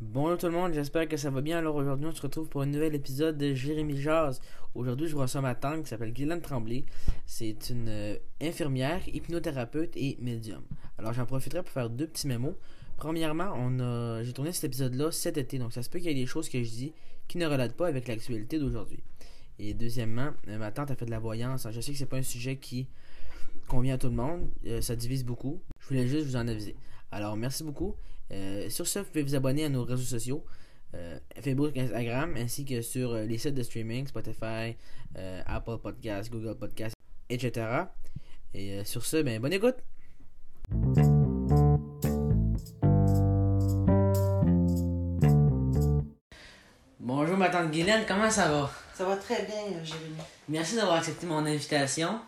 Bonjour tout le monde, j'espère que ça va bien. Alors aujourd'hui, on se retrouve pour un nouvel épisode de Jérémy Jazz. Aujourd'hui, je reçois ma tante qui s'appelle Guylaine Tremblay. C'est une euh, infirmière, hypnothérapeute et médium. Alors j'en profiterai pour faire deux petits mémos. Premièrement, on a, j'ai tourné cet épisode-là cet été, donc ça se peut qu'il y ait des choses que je dis qui ne relatent pas avec l'actualité d'aujourd'hui. Et deuxièmement, euh, ma tante a fait de la voyance. Je sais que c'est pas un sujet qui convient à tout le monde, euh, ça divise beaucoup. Je voulais juste vous en aviser. Alors merci beaucoup. Euh, sur ce, vous pouvez vous abonner à nos réseaux sociaux. Facebook, Instagram, ainsi que sur les sites de streaming, Spotify, Apple Podcasts, Google Podcasts, etc. Et sur ce, ben, bonne écoute! Bonjour ma tante Guylaine, comment ça va? Ça va très bien, Jérémy. Merci d'avoir accepté mon invitation.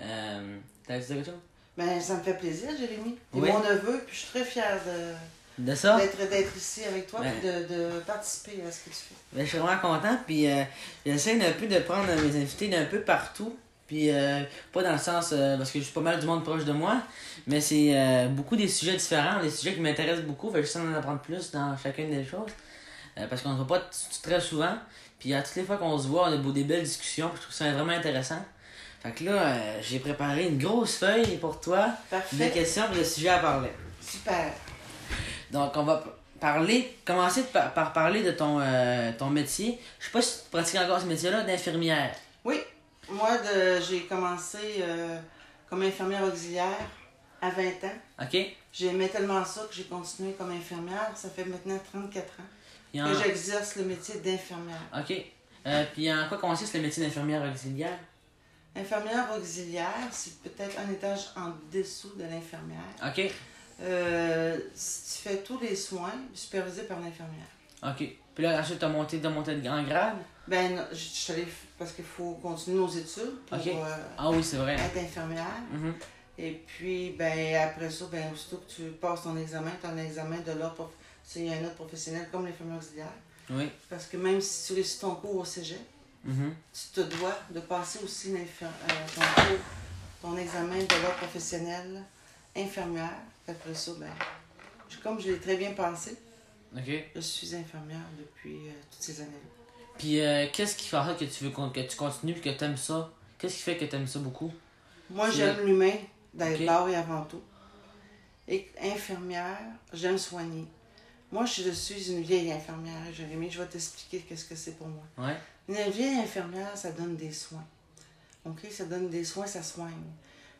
Euh, T'as dit quelque chose? Ben, ça me fait plaisir, Jérémy. T'es Oui. mon neveu, puis je suis très fière de- De ça? d'être ici avec toi, Ben. puis de, de participer à ce que tu fais. Ben, je suis vraiment content, puis euh, j'essaie un peu de prendre mes invités d'un peu partout. Puis euh, pas dans le sens, euh, parce que je suis pas mal du monde proche de moi, mais c'est euh, beaucoup des sujets différents, des sujets qui m'intéressent beaucoup, fait que j'essaie d'en apprendre plus dans chacune des choses. Parce qu'on ne voit pas très souvent, puis à toutes les fois qu'on se voit, on a beau- des belles discussions, puis je trouve ça vraiment intéressant. Fait que là, euh, j'ai préparé une grosse feuille pour toi, Parfait. questions et de sujets à parler. Super. Donc, on va parler, commencer par, par parler de ton, euh, ton métier. Je sais pas si tu pratiques encore ce métier-là d'infirmière. Oui, moi, j'ai commencé euh, comme infirmière auxiliaire à 20 ans. OK? J'aimais tellement ça que j'ai continué comme infirmière. Ça fait maintenant 34 ans Que j'exerce le métier d'infirmière. OK. Euh, puis en quoi consiste le métier d'infirmière auxiliaire? Infirmière auxiliaire, c'est peut-être un étage en dessous de l'infirmière. OK. Euh, tu fais tous les soins supervisés par l'infirmière. OK. Puis là, ensuite, tu as monté, t'as monté de grand grade? Ben, non, je suis allée parce qu'il faut continuer nos études pour euh, Ah oui, c'est vrai. être infirmière. Mhm. Et puis, ben, après ça, ben, aussitôt que tu passes ton examen, tu as un examen de l'ordre. C'est un autre professionnel comme l'infirmière auxiliaire. Oui. Parce que même si tu réussis ton cours au cégep, Mhm. tu te dois de passer aussi euh, ton cours, ton examen de l'ordre professionnel infirmière. Après ça, ben, je- comme je l'ai très bien pensé, OK. je suis infirmière depuis euh, toutes ces années-là. Puis euh, qu'est-ce qui fait que tu veux que tu continues et que tu aimes ça? Qu'est-ce qui fait que tu aimes ça beaucoup? Moi, j'aime l'humain d'abord Ok. et avant tout. Et infirmière, j'aime soigner. Moi, je suis une vieille infirmière, Jérémy. Je vais t'expliquer qu'est-ce que c'est pour moi. Ouais. Une vieille infirmière, ça donne des soins. OK? Ça donne des soins, ça soigne.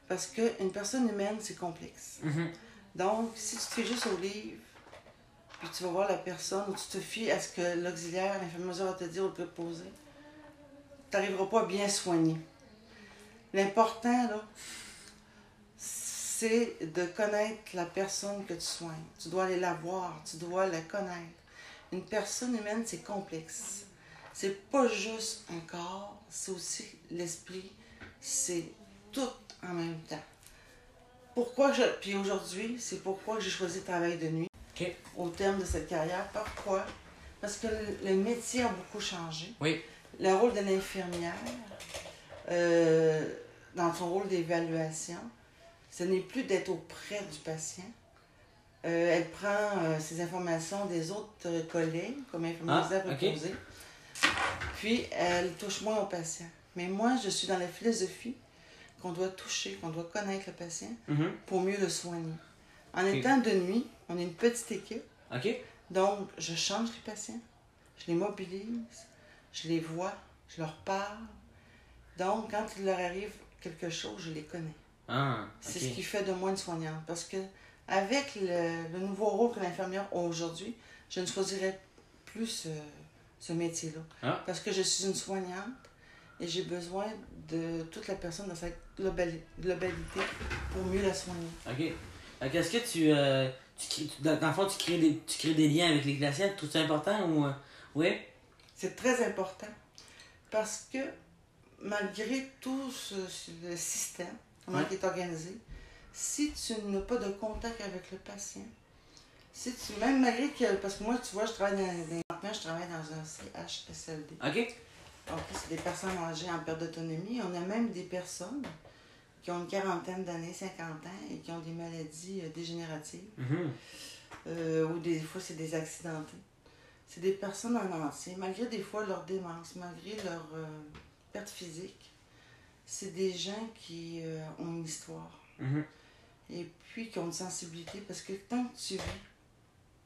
Parce qu'une personne humaine, c'est complexe. Mhm. Donc, si tu te fais juste au livre, puis tu vas voir la personne, ou tu te fies à ce que l'auxiliaire, l'infirmière va te dire ou te poser, tu n'arriveras pas à bien soigner. L'important, là, c'est de connaître la personne que tu soignes. Tu dois aller la voir, tu dois la connaître. Une personne humaine, c'est complexe. C'est pas juste un corps, c'est aussi l'esprit, c'est tout en même temps. Pourquoi je. Puis aujourd'hui, c'est pourquoi j'ai choisi le travail de nuit OK. au terme de cette carrière. Pourquoi? Parce que le, le métier a beaucoup changé. Oui. Le rôle de l'infirmière, euh, dans son rôle d'évaluation, ce n'est plus d'être auprès du patient. Euh, elle prend euh, ces informations des autres euh, collègues, comme infirmière Ah, ok. préposée, puis elle touche moins au patient. Mais moi, je suis dans la philosophie qu'on doit toucher, qu'on doit connaître le patient Mhm. pour mieux le soigner. En étant de nuit, on est une petite équipe, donc je change les patients, je les mobilise, je les vois, je leur parle. Donc, quand il leur arrive quelque chose, je les connais. Ah, C'est ce qui fait de moi une soignante. Parce que avec le, le nouveau rôle que l'infirmière a aujourd'hui, je ne choisirais plus ce, ce métier-là. Ah. Parce que je suis une soignante et j'ai besoin de toute la personne dans sa globali- globalité pour mieux la soigner. OK. Que Est-ce que tu, euh, tu, crées- dans le fond, tu crées, des, tu crées des liens avec les? Tu trouves ça important ou... euh, Oui? C'est très important parce que malgré tout ce, ce- le système, comment Ouais. il est organisé, si tu n'as pas de contact avec le patient, si tu, même malgré que, parce que moi, tu vois, je travaille dans, dans- je travaille dans un CHSLD. OK. Ok, c'est des personnes âgées en perte d'autonomie. On a même des personnes qui ont une quarantaine d'années, 50 ans, et qui ont des maladies euh, dégénératives. Mhm. Euh, ou des fois, c'est des accidentés. C'est des personnes en ancien, malgré des fois leur démence, malgré leur euh, perte physique. C'est des gens qui euh, ont une histoire. Mhm. Et puis qui ont une sensibilité, parce que tant que tu vis,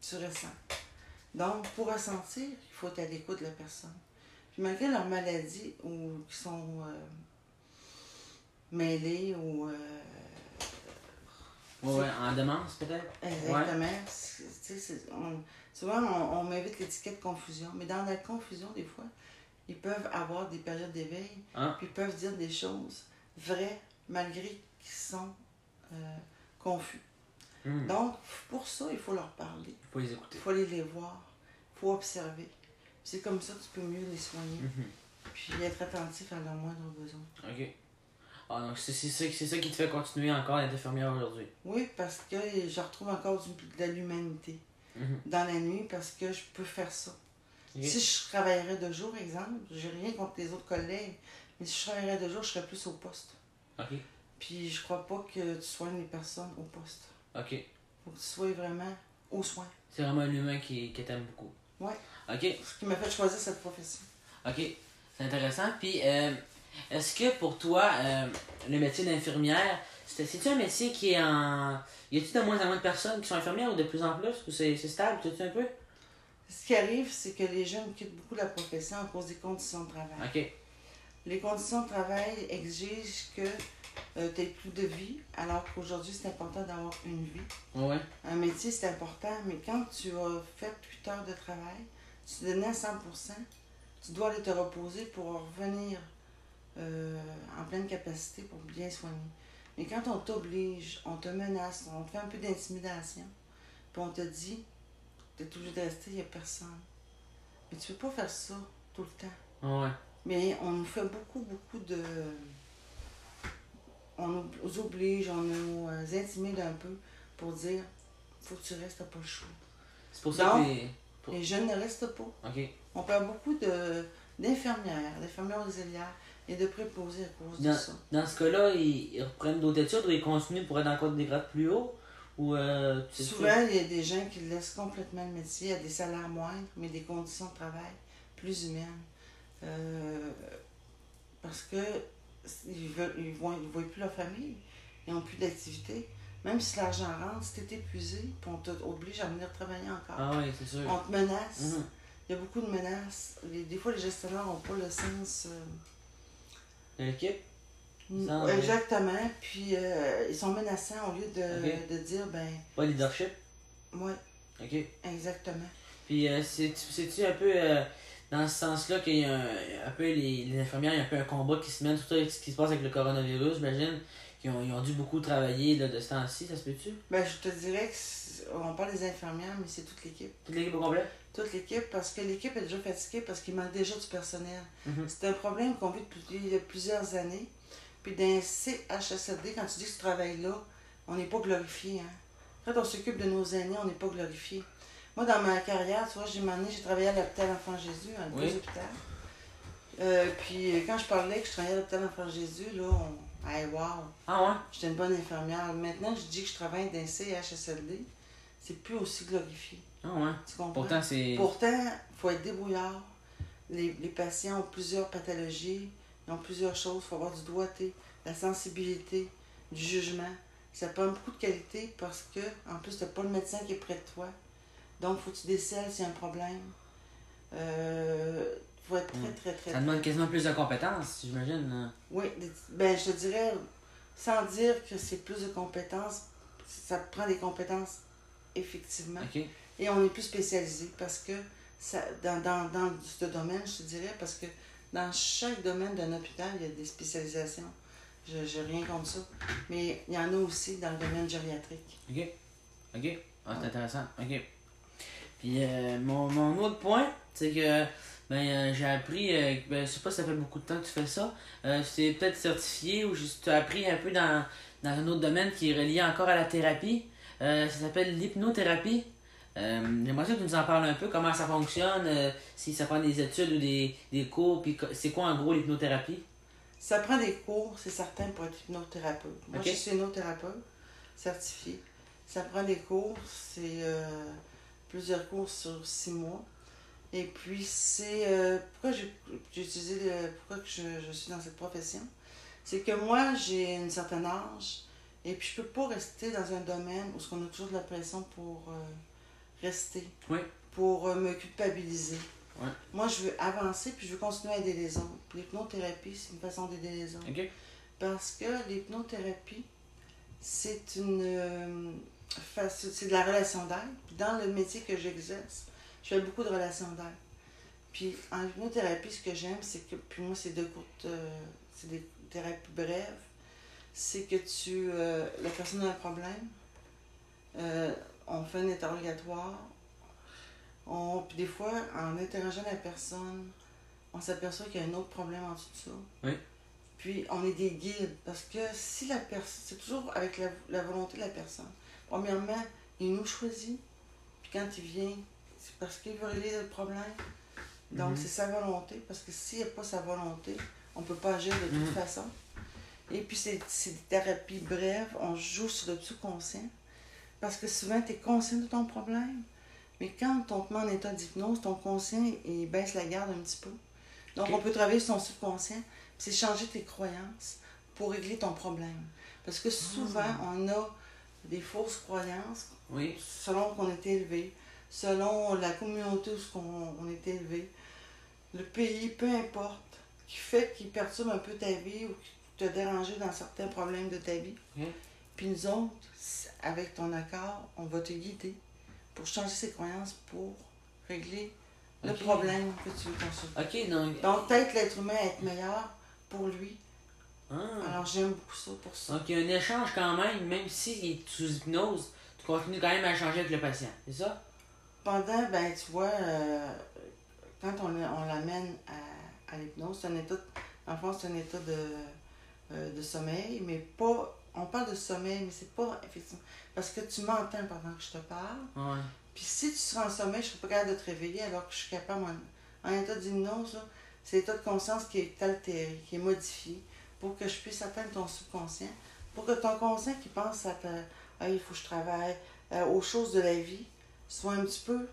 tu ressens. Donc, pour ressentir, il faut être à l'écoute de la personne. Puis malgré leur maladie, ou qui sont euh, mêlés, ou... euh, Ouais, ouais, en demence peut-être? Exactement. On- souvent, on, on m'invite l'étiquette confusion, mais dans la confusion, des fois, ils peuvent avoir des périodes d'éveil, Ah. puis ils peuvent dire des choses vraies, malgré qu'ils sont euh, confus. Mhm. Donc, pour ça, il faut leur parler, Il faut les écouter. il faut aller les voir, il faut observer. C'est comme ça que tu peux mieux les soigner, Mhm. puis être attentif à leurs moindres besoins. Ok. Ah, donc c'est ça, qui te fait continuer encore d'être infirmière aujourd'hui? Oui, parce que je retrouve encore du- de l'humanité Mhm. dans la nuit, parce que je peux faire ça. Si je travaillerais de jour, exemple, j'ai rien contre les autres collègues, mais si je travaillerais de jour, je serais plus au poste. Ok. Puis je crois pas que tu soignes les personnes au poste. Ok. Faut que tu sois vraiment aux soins. C'est vraiment un humain qui, qui t'aime beaucoup. Ouais. Ok. Ce qui m'a fait choisir cette profession. Ok. C'est intéressant. Puis, euh, est-ce que pour toi, euh, le métier d'infirmière, c'est- c'est-tu un métier qui est en. Y a-t-il de moins en moins de personnes qui sont infirmières ou de plus en plus Ou c'est c'est stable, tout un peu? Ce qui arrive, c'est que les jeunes quittent beaucoup la profession à cause des conditions de travail. Les conditions de travail exigent que tu aies plus de vie, alors qu'aujourd'hui, c'est important d'avoir une vie. Ouais. Un métier, c'est important, mais quand tu as fait 8 heures de travail, tu te donnais à 100%, tu dois aller te reposer pour revenir euh, en pleine capacité pour bien soigner. Mais quand on t'oblige, on te menace, on te fait un peu d'intimidation, puis on te dit, tu es obligé de rester, il n'y a personne. Mais tu peux pas faire ça tout le temps. Ouais. Mais on nous fait beaucoup, beaucoup de. On nous oblige, on nous euh, intimide un peu pour dire faut que tu restes, pas le choix. C'est pour ça que. les- Pour- Les jeunes ne restent pas. On perd beaucoup de d'infirmières, d'infirmières auxiliaires et de préposés à cause Dans, de ça. dans ce cas-là, ils, ils reprennent d'autres études ou ils continuent pour être encore des grades plus hauts? Ou. Euh, tu Souvent, il y a des gens qui laissent complètement le métier à des salaires moindres, mais des conditions de travail plus humaines. Euh, parce que ils veulent, ils voient, ils voient plus leur famille, ils n'ont plus d'activité. Même si l'argent rentre, si tu es épuisé, puis on t'oblige à venir travailler encore. Ah oui, c'est sûr. On te menace. Mhm. Il y a beaucoup de menaces. Des fois, les gestionnaires n'ont pas le sens. euh, De l'équipe? Mm, Ça, ouais. Exactement. Puis euh, ils sont menaçants au lieu de, de dire, ben, Pas de leadership? Ouais, Ok. exactement. Puis, euh, c'est- c'est-tu un peu euh, dans ce sens-là qu'il y a un, un peu les, les infirmières, il y a un peu un combat qui se mène, surtout avec ce qui se passe avec le coronavirus, j'imagine, qu'ils ont, ils ont dû beaucoup travailler là, de ce temps-ci, ça se peut-tu? Ben, je te dirais que c'est- on parle des infirmières, mais c'est toute l'équipe. Toute l'équipe au complet? Toute l'équipe, parce que l'équipe est déjà fatiguée, parce qu'il manque déjà du personnel. Mhm. C'est un problème qu'on vit depuis plusieurs années. Puis dans CHSLD, quand tu dis que tu travailles là, on n'est pas glorifié. Hein? Quand on s'occupe de nos aînés, on n'est pas glorifié. Moi, dans ma carrière, tu vois, j'ai j'ai travaillé à l'hôpital Enfant Jésus, à deux Oui. hôpitaux. Euh, puis euh, quand je parlais que je travaillais à l'hôpital Enfant Jésus, là, on. Hey, wow! Ah ouais? J'étais une bonne infirmière. Maintenant, je dis que je travaille dans CHSLD, c'est plus aussi glorifié. Ah ouais? Tu comprends? Pourtant, c'est. Pourtant, il faut être débrouillard. Les, les patients ont plusieurs pathologies, ils ont plusieurs choses. Il faut avoir du doigté, de la sensibilité, du jugement. Ça prend beaucoup de qualité parce que, en plus, tu n'as pas le médecin qui est près de toi. Donc, il faut que tu décèles s'il y a un problème. Euh, faut être très, Mm. très, très, Ça demande quasiment plus de compétences, j'imagine. hein. Oui, ben, je te dirais, sans dire que c'est plus de compétences, ça prend des compétences, effectivement. Et on est plus spécialisé parce que ça, dans, dans, dans ce domaine, je te dirais, parce que dans chaque domaine d'un hôpital, il y a des spécialisations. Je n'ai rien contre ça. Mais il y en a aussi dans le domaine gériatrique. Ok. Ok. Ah, c'est intéressant. Ok. Puis, euh, mon, mon autre point, c'est que ben, euh, j'ai appris, euh, ben, je sais pas si ça fait beaucoup de temps que tu fais ça, euh, c'est peut-être certifié ou tu as appris un peu dans, dans un autre domaine qui est relié encore à la thérapie. Euh, ça s'appelle l'hypnothérapie. Euh, J'aimerais que tu nous en parles un peu, comment ça fonctionne, euh, si ça prend des études ou des, des cours, puis c'est quoi en gros l'hypnothérapie? Ça prend des cours, c'est certain, pour être hypnothérapeute. Moi, je suis hypnothérapeute certifiée. Ça prend des cours, c'est euh, plusieurs cours sur six mois. Et puis, c'est. euh, pourquoi j'ai j'ai utilisé. le- pourquoi que je, je suis dans cette profession? C'est que moi, j'ai un certain âge, et puis je peux pas rester dans un domaine où on a toujours de la pression pour euh, rester. Oui. Pour euh, me culpabiliser. Ouais. Moi, je veux avancer, puis je veux continuer à aider les autres. L'hypnothérapie, c'est une façon d'aider les autres. Parce que l'hypnothérapie, c'est une. euh, c'est de la relation d'aide. Dans le métier que j'exerce, je fais beaucoup de relations d'aide. Puis en hypnothérapie, ce que j'aime, c'est que. Puis moi, c'est de courtes. euh, c'est des thérapies brèves. C'est que tu. euh, la personne a un problème. On fait un interrogatoire. On, puis des fois, en interrogeant la personne, on s'aperçoit qu'il y a un autre problème en dessous de ça. Oui. Puis on est des guides parce que si la personne, c'est toujours avec la, la volonté de la personne. Premièrement, il nous choisit, puis quand il vient, c'est parce qu'il veut régler le problème. Donc Mhm. c'est sa volonté, parce que s'il n'y a pas sa volonté, on ne peut pas agir de toute Mhm. façon. Et puis c'est des thérapies brèves, on joue sur le subconscient, parce que souvent tu es conscient de ton problème, mais quand on te met en état d'hypnose, ton conscient, il baisse la garde un petit peu. Donc on peut travailler sur ton subconscient, puis c'est changer tes croyances pour régler ton problème. Parce que souvent, on a des fausses croyances Oui. selon qu'on est élevé, selon la communauté où on est élevé, le pays, peu importe, qui fait qui perturbe un peu ta vie ou qui te dérange dans certains problèmes de ta vie. Ok. Puis nous autres, avec ton accord, on va te guider pour changer ses croyances pour régler le problème que tu veux consulter. Ok, donc. Donc, peut-être l'être humain être meilleur pour lui. Ah. Alors, j'aime beaucoup ça pour ça. Donc il y a un échange quand même, même s'il est sous hypnose, tu continues quand même à échanger avec le patient, c'est ça? Pendant, ben, tu vois, euh, quand on, on l'amène à, à l'hypnose, c'est un état, en fond, c'est un état de, euh, de sommeil, mais pas, on parle de sommeil, mais c'est pas, effectivement, parce que tu m'entends pendant que je te parle, Ouais. puis si tu seras en sommeil, je serai pas capable de te réveiller alors que je suis capable, en, en état d'hypnose, c'est l'état de conscience qui est altéré, qui est modifié, pour que je puisse atteindre ton subconscient, pour que ton conscient qui pense à ta, ah, il faut que je travaille, euh, aux choses de la vie, soit un petit peu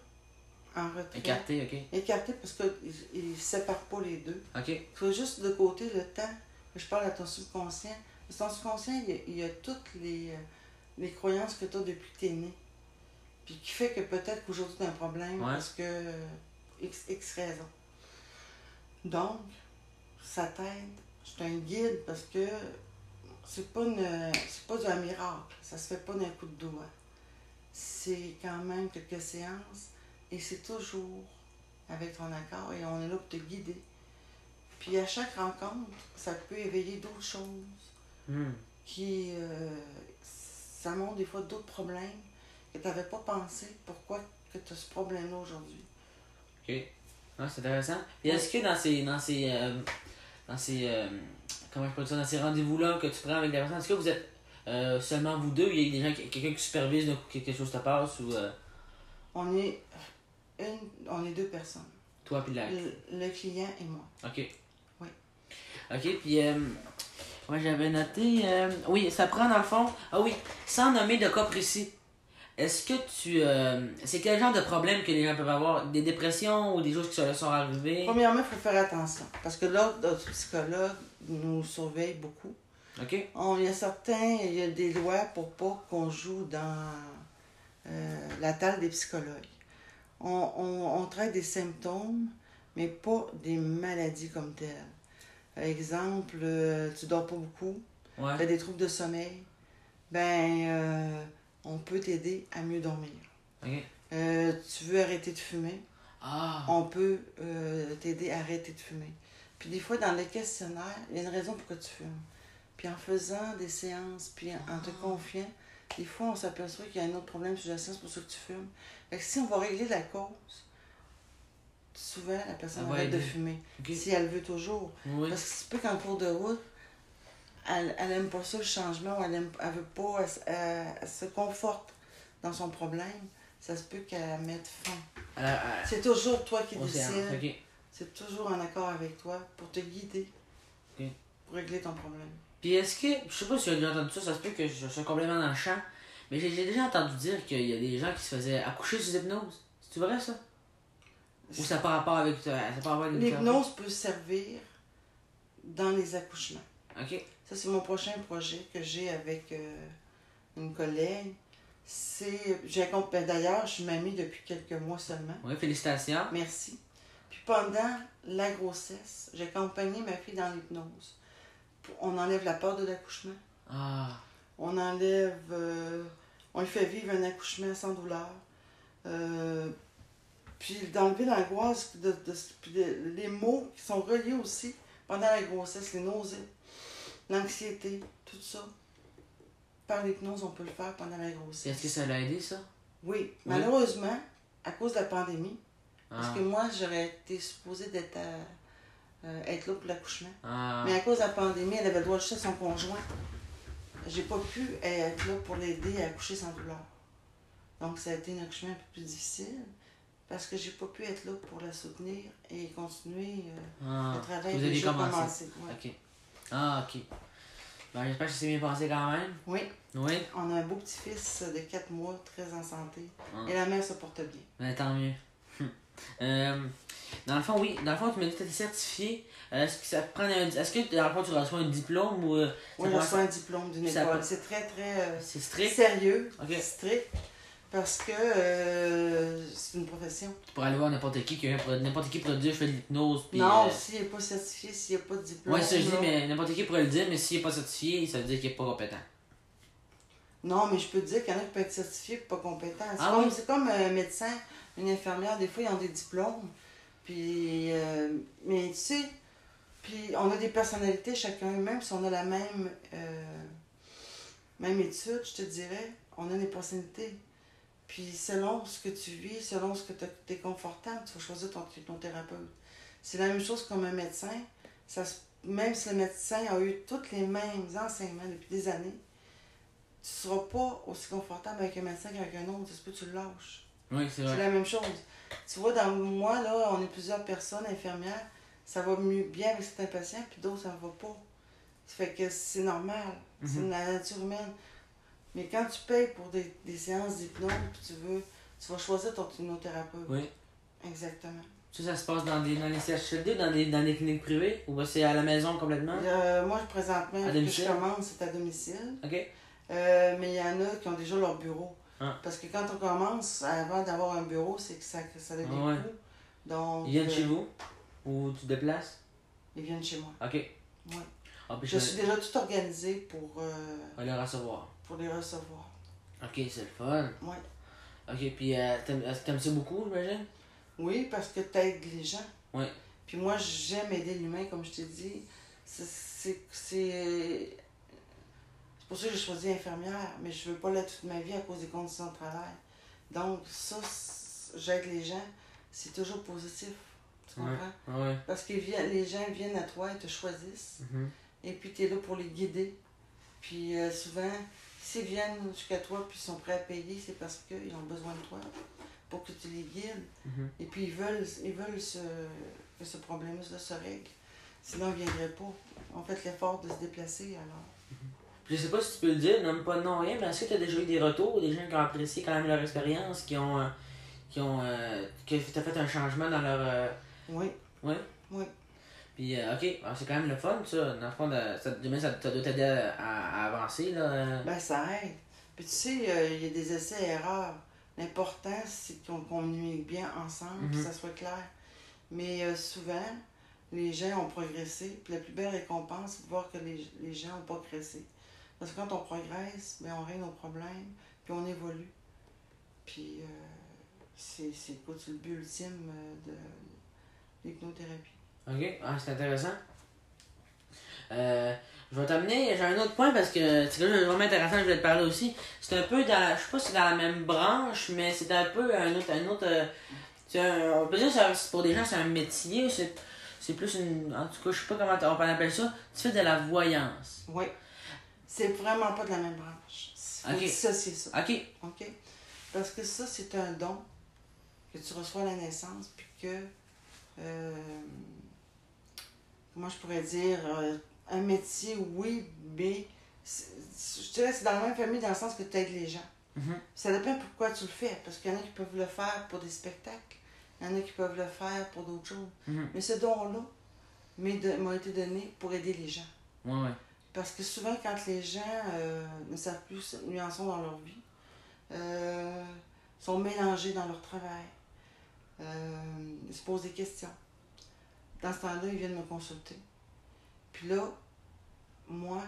en retrait. Écarté, ok. Écarté parce qu'ils ne séparent pas les deux. Ok. Il faut juste de côté le temps que je parle à ton subconscient. Ton subconscient, il y a, il y a toutes les, euh, les croyances que tu as depuis que tu es né. Puis qui fait que peut-être qu'aujourd'hui tu as un problème Ouais. parce que X, X raison. Donc, ça t'aide. Je suis un guide parce que c'est pas une c'est pas un miracle. Ça se fait pas d'un coup de doigt. C'est quand même quelques séances et c'est toujours avec ton accord et on est là pour te guider. Puis à chaque rencontre, ça peut éveiller d'autres choses Hmm. qui. euh, ça montre des fois d'autres problèmes que tu n'avais pas pensé. Pourquoi que tu as ce problème-là aujourd'hui? Ok. Ah, c'est intéressant. Et est-ce que dans ces. Dans ces. euh, dans ces. euh, comment je peux dire ça? Dans ces rendez-vous-là que tu prends avec la personne, est-ce que vous êtes euh, seulement vous deux? Il y a des quelqu'un qui supervise donc, que quelque chose te passe ou euh, On est, une, on est deux personnes, toi puis la. le, le client et moi. Ok. Oui. Ok, puis. Ouais, j'avais noté. euh, oui, ça prend dans le fond. Ah oui, sans nommer de cas précis. Est-ce que tu. euh, c'est quel genre de problème que les gens peuvent avoir? Des dépressions ou des choses qui se sont arrivées Premièrement, il faut faire attention parce que l'ordre notre psychologue nous surveille beaucoup. Ok. On, il y a certains, il y a des lois pour pas qu'on joue dans euh, la table des psychologues. On, on, on traite des symptômes, mais pas des maladies comme telles. Exemple, euh, tu dors pas beaucoup, tu as des troubles de sommeil, ben euh, on peut t'aider à mieux dormir. Euh, tu veux arrêter de fumer, Ah. on peut t'aider à arrêter de fumer. Puis des fois, dans le questionnaire, il y a une raison pourquoi tu fumes. Puis en faisant des séances, puis en, te confiant, des fois, on s'aperçoit qu'il y a un autre problème sous-jacent, c'est pour ça que tu fumes. Fait que si on va régler la cause, souvent, la personne va arrête de fumer. Si elle veut toujours. Oui. Parce que c'est pas qu'en cours de route, elle, elle aime pas ça, le changement, elle aime elle veut pas, elle, se- elle- elle se conforte dans son problème. ça se peut qu'elle mette fin. C'est toujours toi qui séance, décides. C'est toujours en accord avec toi pour te guider. Pour régler ton problème. Puis est-ce que, je sais pas si j'ai déjà entendu ça, ça se peut que je sois complètement dans le champ, mais j'ai j'ai déjà entendu dire qu'il y a des gens qui se faisaient accoucher sous hypnose. C'est vrai ça? Ou ça n'a pas rapport avec, ça n'a pas rapport avec le L'hypnose peut servir dans les accouchements. Ok. Ça, c'est mon prochain projet que j'ai avec euh, une collègue. C'est. j'ai accomp- ben, D'ailleurs, je suis mamie depuis quelques mois seulement. Oui, félicitations. Merci. Puis pendant la grossesse, j'ai accompagné ma fille dans l'hypnose. On enlève la peur de l'accouchement. Ah, On enlève. euh, on lui fait vivre un accouchement sans douleur. Euh, puis d'enlever l'angoisse, de, de- puis de- les mots qui sont reliés aussi pendant la grossesse, les nausées, l'anxiété, tout ça. Par l'hypnose, on peut le faire pendant la grossesse. est-ce que ça l'a aidé ça? Oui, malheureusement, à cause de la pandémie, parce Ah, que moi, j'aurais été supposée d'être à- euh, être là pour l'accouchement. ah, Mais à cause de la pandémie, elle avait le droit de chez son conjoint. J'ai pas pu être là pour l'aider à accoucher sans douleur. Donc, ça a été un accouchement un peu plus difficile parce que j'ai pas pu être là pour la soutenir et continuer euh, ah. le travail Vous avez commencé. commencé. Ouais. Ok. Ah, ok. Ben, j'espère que ça s'est bien passé quand même. Oui, Oui? on a un beau petit-fils de 4 mois, très en santé. Ah. Et la mère se porte bien. Ben, tant mieux. Hum. Euh, dans le fond, oui. Dans le fond, tu m'as dit que tu étais certifié. Euh, Est-ce que ça prend un... Est-ce que dans le fond, tu reçois un diplôme ou... Oui, je reçois un diplôme d'une école. C'est très, très euh, C'est strict? sérieux, Ok. strict, parce que euh, c'est une profession. pour aller voir n'importe qui, qui n'importe qui pourrait dire je fais de l'hypnose. non, euh, s'il n'est pas certifié, s'il n'y a pas de diplôme. Ouais, ça je dis, mais n'importe qui pourrait le dire, mais s'il n'est pas certifié, ça veut dire qu'il n'est pas compétent. Non, mais je peux te dire qu'il y en a qui peuvent être certifiés et pas compétents. C'est Ah comme, oui? c'est comme un médecin, une infirmière, des fois ils ont des diplômes. Puis, euh, mais tu sais, puis on a des personnalités chacun, même si on a la même, euh, même étude, je te dirais, on a des personnalités. Puis selon ce que tu vis, selon ce que tu es confortable, tu vas choisir ton, ton thérapeute. C'est la même chose comme un médecin. Ça, même si le médecin a eu tous les mêmes enseignements depuis des années, tu seras pas aussi confortable avec un médecin qu'avec un autre. Peut que tu le lâches. Oui, c'est C'est la même chose. Tu vois, dans moi, là, on est plusieurs personnes infirmières. Ça va mieux bien avec certains patients, puis d'autres, ça ne va pas. Ça fait que c'est normal. C'est Mhm. la nature humaine. Mais quand tu payes pour des, des séances d'hypnose, puis tu veux, tu vas choisir ton hypnothérapeute. Oui. Exactement. Ça, ça se passe dans, des, dans les CHSLD ou dans des, dans des cliniques privées Ou c'est à la maison complètement? Euh, moi, présentement, À que je commence, c'est à domicile. Ok. Euh, mais il y en a qui ont déjà leur bureau. Ah. Parce que quand on commence, avant d'avoir un bureau, c'est que ça, que ça des Ah ouais. Donc, Ils viennent euh, chez vous? Ou tu te déplaces? Ils viennent chez moi. Ok. Ouais. Ah, Je je suis déjà tout organisé pour, euh, les recevoir. Pour les recevoir. Ok, c'est le fun. Ouais. Ok, puis euh, t'aimes que t'aimes ça beaucoup, j'imagine? Oui, parce que tu aides les gens. Ouais. Puis moi, j'aime aider l'humain, comme je t'ai dit. C'est- pour ça que j'ai choisi infirmière, mais je veux pas l'être toute ma vie à cause des conditions de travail. Donc, ça, j'aide les gens, c'est toujours positif. Tu comprends? Ouais. Parce que les gens viennent à toi, ils te choisissent, Mhm. et puis tu es là pour les guider. Puis euh, souvent, s'ils viennent jusqu'à toi puis sont prêts à payer, c'est parce qu'ils ont besoin de toi pour que tu les guides. Mhm. Et puis ils veulent, ils veulent se- que ce problème-là se règle. Sinon, ils ne viendraient pas. On fait l'effort de se déplacer alors. Je sais pas si tu peux le dire, nomme pas de nom, rien, mais est-ce que tu as déjà eu des retours, des gens qui ont apprécié quand même leur expérience, qui ont. euh, qui ont. euh, fait un changement dans leur. euh, Oui, Ouais. Oui. Puis, euh, ok, alors, c'est quand même le fun, ça. Dans le fond, de- ça, demain, ça, ça doit t'aider à, avancer, là. ben ça aide. Puis tu sais, euh, il y a des essais et erreurs. L'important, c'est qu'on communique bien ensemble, que Mhm. ça soit clair. Mais euh, souvent, les gens ont progressé. Puis la plus belle récompense, c'est de voir que les, les gens pas progressé. Parce que quand on progresse, ben, on règle nos problèmes, puis on évolue. Puis c'est c'est quoi, c'est le but ultime de l'hypnothérapie? Ok, ah, c'est intéressant. Euh, je vais t'amener, j'ai un autre point parce que c'est chose de vraiment intéressant, je voulais te parler aussi. C'est un peu dans, je sais pas si c'est dans la même branche, mais c'est un peu un autre, un autre, euh, un- on peut dire que pour des gens c'est un métier, c'est, c'est plus une, en tout cas je sais pas comment on appeler ça, tu fais de la voyance. Oui. C'est vraiment pas de la même branche. Faut Ok. dissocier ça. Ok, OK? Parce que ça, c'est un don que tu reçois à la naissance, puis que. euh, comment je pourrais dire euh, Un métier, oui, mais. Je dirais que c'est dans la même famille dans le sens que tu aides les gens. Mhm. Ça dépend pourquoi tu le fais. Parce qu'il y en a qui peuvent le faire pour des spectacles. Il y en a qui peuvent le faire pour d'autres choses. Mhm. Mais ce don-là m'a été donné pour aider les gens. Ouais, ouais. Parce que souvent, quand les gens euh, ne savent plus où ils en sont dans leur vie, euh, sont mélangés dans leur travail, euh, ils se posent des questions. Dans ce temps-là, ils viennent me consulter. Puis là, moi,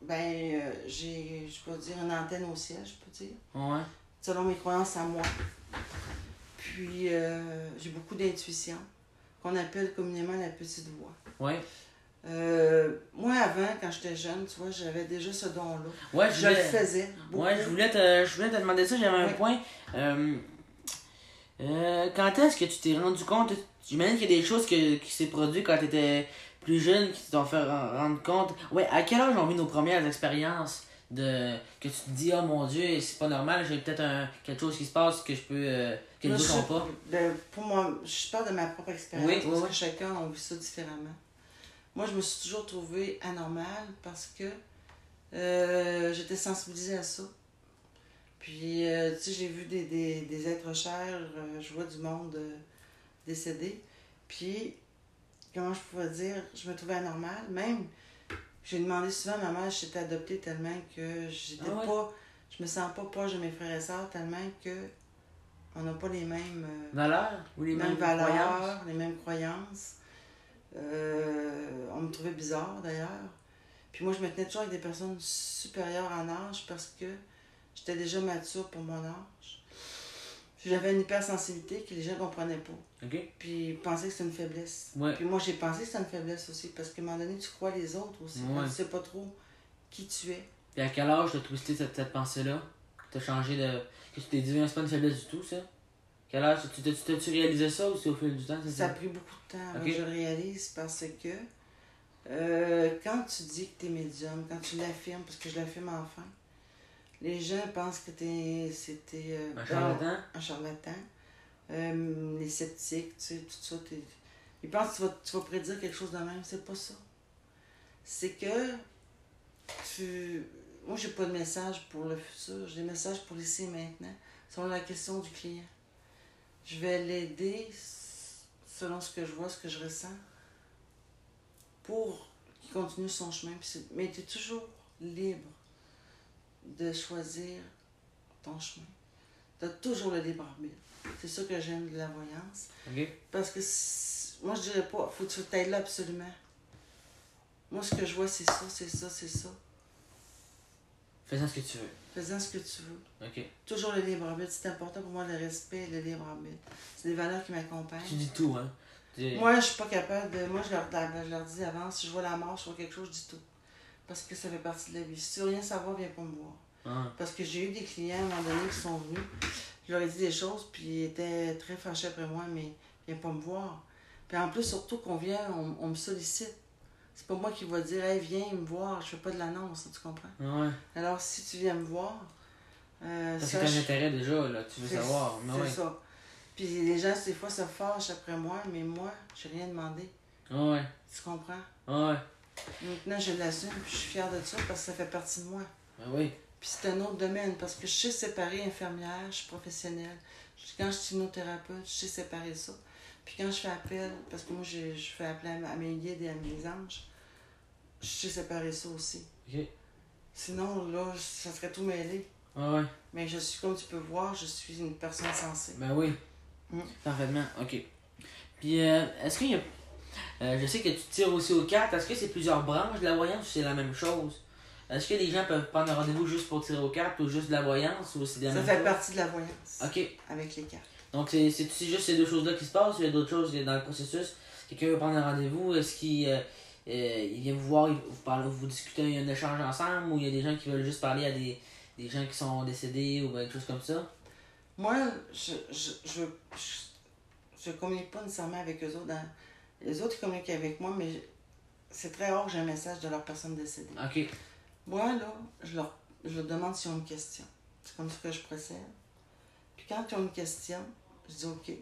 ben, euh, j'ai, je peux dire, une antenne au ciel, je peux dire, Ouais. selon mes croyances à moi. Puis, euh, j'ai beaucoup d'intuition, qu'on appelle communément la petite voix. Ouais. Euh, moi, avant, quand j'étais jeune, tu vois, j'avais déjà ce don-là. Ouais, je Je le faisais. Beaucoup. Ouais, je voulais te, je voulais te demander ça, j'avais un point. Quand est-ce que tu t'es rendu compte J'imagine qu'il y a des choses que, qui s'est produit quand tu étais plus jeune qui t'ont fait ren- rendre compte. Ouais, à quel âge ont vu nos premières expériences de que tu te dis oh mon dieu, c'est pas normal, j'ai peut-être un quelque chose qui se passe que je peux euh, que les autres n'ont pas? de- pour moi, je parle de ma propre expérience Oui, parce oui. que chacun a vu ça différemment. Moi, je me suis toujours trouvée anormale parce que euh, j'étais sensibilisée à ça. Puis, euh, tu sais, j'ai vu des, des, des êtres chers, euh, je vois du monde euh, décédé. Puis, comment je pouvais dire, je me trouvais anormale. Même, j'ai demandé souvent à ma mère si j'étais adoptée tellement que j'étais Ah ouais? pas, je me sens pas proche de mes frères et sœurs tellement que on n'a pas les mêmes. euh, Valeurs ou les les mêmes mêmes valeurs, croyances? les mêmes croyances. Euh, on me trouvait bizarre d'ailleurs. Puis moi, je me tenais toujours avec des personnes supérieures en âge parce que j'étais déjà mature pour mon âge. J'avais une hypersensibilité que les gens ne comprenaient pas. Puis ils pensaient que c'était une faiblesse. Ouais. Puis moi, j'ai pensé que c'était une faiblesse aussi parce qu'à un moment donné, tu crois les autres aussi. Ouais. Tu sais pas trop qui tu es. Puis à quel âge t'as twisté cette, cette pensée-là? T'as changé de. Que tu t'es dit, c'est pas une faiblesse du tout, ça? Quel âge Tu t'as- tu t'as-tu réalisé ça ou c'est au fil du temps c'est Ça a pris beaucoup de temps avant que je réalise parce que euh, quand tu dis que tu es médium, quand tu l'affirmes, parce que je l'affirme enfin, les gens pensent que t'es, c'était euh, Un charlatan? un charlatan. Euh, les sceptiques, tu sais, tout ça. Ils pensent que tu vas, tu vas prédire quelque chose de même. C'est pas ça. C'est que tu. Moi, j'ai pas de message pour le futur. J'ai des messages pour ici et maintenant. Selon la question du client. Je vais l'aider selon ce que je vois, ce que je ressens, pour qu'il continue son chemin. Mais tu es toujours libre de choisir ton chemin. Tu as toujours le libre arbitre. C'est ça que j'aime de la voyance. Parce que moi, je dirais pas, faut que tu t'aides là absolument. Moi, ce que je vois, c'est ça, c'est ça, c'est ça. Fais-en ce que tu veux. Faisant ce que tu veux. Ok. Toujours le libre arbitre. C'est important pour moi le respect et le libre arbitre. C'est des valeurs qui m'accompagnent. Tu dis tout, hein. Moi, je suis pas capable de. Moi, je leur, je leur dis avant, si je vois la mort, je vois quelque chose, je dis tout. Parce que ça fait partie de la vie. Si tu veux rien savoir, viens pas me voir. Ah. Parce que j'ai eu des clients à un moment donné qui sont venus. Je leur ai dit des choses, puis ils étaient très fâchés après moi, mais viens pas me voir. Puis en plus, surtout qu'on vient, on, on me sollicite. C'est pas moi qui va dire, hey, viens me voir, je fais pas de l'annonce, tu comprends? Ouais. Alors, si tu viens me voir, euh, Ça fait sache- un intérêt déjà, là. Tu veux savoir. C'est ouais. ça. Puis les gens, des fois, se fâchent après moi, mais moi, j'ai rien demandé. Ouais. Tu comprends? Ouais. Maintenant, je l'assume, puis je suis fière de ça parce que ça fait partie de moi. Ben oui. Puis c'est un autre domaine parce que je sais séparer infirmière, je suis professionnelle. Quand je suis hypnothérapeute, je sais séparer ça. Puis quand je fais appel, parce que moi je, je fais appel à, mes guides et à mes anges, je sais séparer ça aussi. Ok. Sinon, là, ça serait tout mêlé. Ah ouais. Mais je suis, comme tu peux voir, je suis une personne sensée. Ben oui. Mm. Parfaitement. Ok. Puis, euh, est-ce qu'il y a. euh, je sais que tu tires aussi aux cartes. Est-ce que c'est plusieurs branches de la voyance ou c'est la même chose? Est-ce que les gens peuvent prendre un rendez-vous juste pour tirer aux cartes ou juste de la voyance ou c'est des Ça fait partie de la voyance Ok. avec les cartes. Donc, c'est juste ces deux choses-là qui se passent ou il y a d'autres choses dans le processus? Quelqu'un veut prendre un rendez-vous? Est-ce qu'il euh, euh, il vient vous voir, il- vous, parlez, vous discutez, il y a un échange ensemble ou il y a des gens qui veulent juste parler à des, des gens qui sont décédés ou quelque chose comme ça? Moi, je je, je, je, je communique pas nécessairement avec eux autres. dans- Les autres communiquent avec moi, mais c'est très rare que j'ai un message de leur personne décédée. Ok. Moi, là, je leur, je leur demande s'ils ont une question. C'est comme ça que je procède. Puis quand ils ont une question, je dis OK.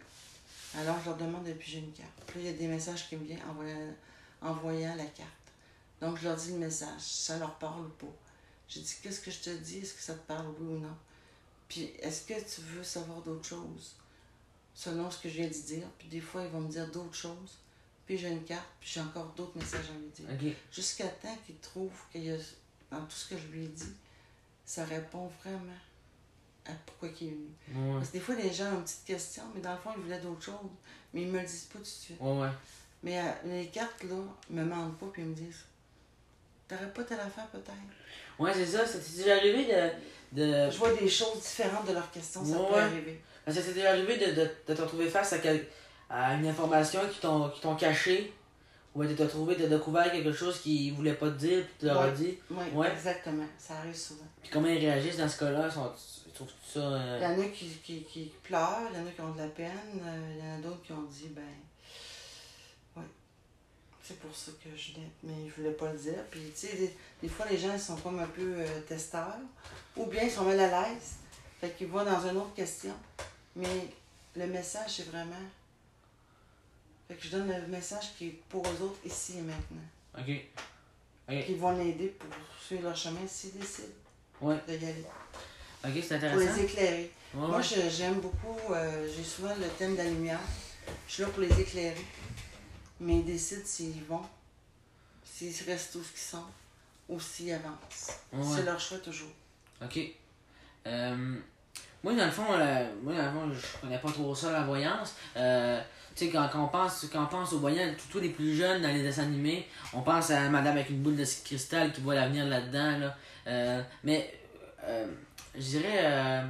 Alors, je leur demande depuis j'ai une carte. Puis là, il y a des messages qui me viennent en voyant, en voyant la carte. Donc, je leur dis le message. Ça leur parle ou pas. J'ai dit, qu'est-ce que je te dis? Est-ce que ça te parle, oui ou non? Puis, est-ce que tu veux savoir d'autres choses? Selon ce que je viens de dire. Puis, des fois, ils vont me dire d'autres choses. Puis, j'ai une carte, puis j'ai encore d'autres messages à lui dire. Jusqu'à temps qu'il trouve a, dans tout ce que je lui ai dit, ça répond vraiment à pourquoi il est venu. Ouais. Parce que des fois, les gens ont une petite question, mais dans le fond, ils voulaient d'autres choses. Mais ils me le disent pas tout de suite. Ouais, ouais. Mais euh, les cartes, là, ils me mentent pas, puis ils me disent T'aurais pas telle affaire, peut-être Ouais, c'est ça. Ça t'est déjà arrivé de. de... Je vois des choses différentes de leurs questions, ça peut arriver. Parce que ça t'est déjà arrivé de, de, de te retrouver face à, quel- à une information qui t'ont qui t'ont caché ou de te retrouver, de découvert quelque chose qu'ils voulaient pas te dire, puis tu leur as dit. Oui, Ouais. exactement. Ça arrive souvent. Puis comment ils réagissent dans ce cas-là? Ils ils trouvent ça. Il y euh, en a qui, qui, qui pleurent, il y en a qui ont de la peine, euh, il y en a d'autres qui ont dit Ben, ouais, c'est pour ça que je l'ai, mais je voulais pas le dire. Puis, tu sais, des, des fois, les gens ils sont comme un peu euh, testeurs, ou bien ils sont mal à l'aise, fait qu'ils vont dans une autre question. Mais le message, c'est vraiment. Fait que je donne le message qui est pour eux autres ici et maintenant. Ok. Qui vont l'aider pour suivre leur chemin s'ils décident Ouais. de y aller. Ok, c'est Pour intéressant. les éclairer. Ouais, Moi, j'aime beaucoup, euh, j'ai souvent le thème de la lumière. Je suis là pour les éclairer. Mais ils décident s'ils vont, s'ils restent où ils sont, ou s'ils avancent. Ouais. C'est leur choix toujours. Ok. Euh, moi, dans le fond, euh, moi, dans le fond, je connais pas trop ça, la voyance. Euh, sais, quand, quand on pense, quand on pense aux voyants, tous les plus jeunes dans les dessins animés, on pense à madame avec une boule de cristal qui voit l'avenir là-dedans, là. Euh, mais, euh, je dirais, euh,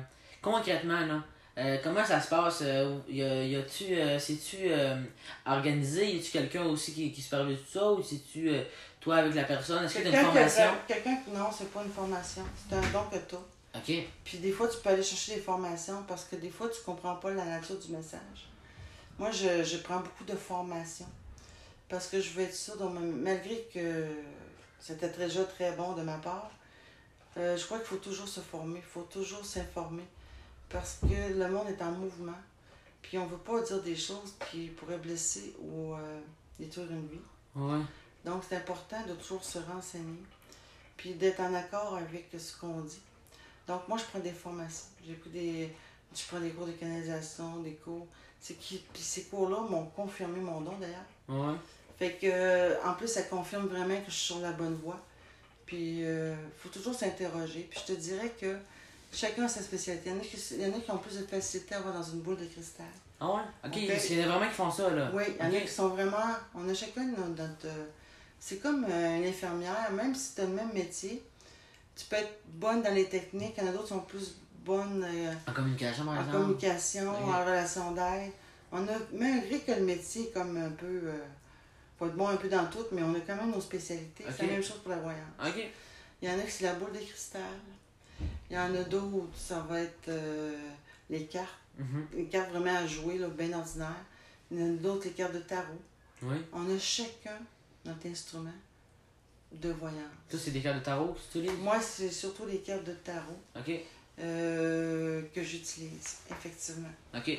concrètement, là, euh, comment ça se passe? Y a-tu, euh, organisé? Y a-tu quelqu'un aussi qui, qui supervise tout ça? Ou c'est-tu euh, toi avec la personne? Est-ce que t'as une Quelqu'un formation? Quelqu'un qui- non, c'est pas une formation. C'est un don que tu. Ok. Puis des fois, tu peux aller chercher des formations parce que des fois, tu comprends pas la nature du message. Moi, je, je prends beaucoup de formations parce que je veux être sûre, malgré que c'était déjà très bon de ma part, euh, je crois qu'il faut toujours se former, il faut toujours s'informer parce que le monde est en mouvement. Puis on veut pas dire des choses qui pourraient blesser ou euh, détruire une vie. Ouais. Donc, c'est important de toujours se renseigner, puis d'être en accord avec ce qu'on dit. Donc, moi, je prends des formations. J'ai pris des... Je prends des cours de canalisation, des cours... C'est qui... Puis ces cours-là m'ont confirmé mon don, d'ailleurs. Ouais. Fait que, euh, en plus, ça confirme vraiment que je suis sur la bonne voie. Puis, il faut toujours s'interroger. Puis, je te dirais que chacun a sa spécialité. Il y en a qui, il y en a qui ont plus de facilité à avoir dans une boule de cristal. Ah ouais? Ok, Ok. parce qu'il y en a vraiment qui font ça, là. Oui, il y en a qui sont vraiment. On a chacun notre. notre- euh, c'est comme euh, une infirmière, même si tu as le même métier, tu peux être bonne dans les techniques, il y en a d'autres qui sont plus bonnes euh, En communication, par en exemple. communication, Ok. en relation d'aide. On a, malgré que le métier est comme un peu. Euh, faut être bon un peu dans tout, mais on a quand même nos spécialités. C'est la même chose pour la voyance. Il y en a qui c'est la boule de cristal. Il y en a d'autres, ça va être euh, les cartes. Mhm. Les cartes vraiment à jouer, là, bien ordinaires. Il y en a d'autres, les cartes de tarot. Oui. On a chacun notre instrument de voyance. Ça, c'est des cartes de tarot que tu? Moi, c'est surtout les cartes de tarot Ok. Euh, que j'utilise, effectivement. Ok.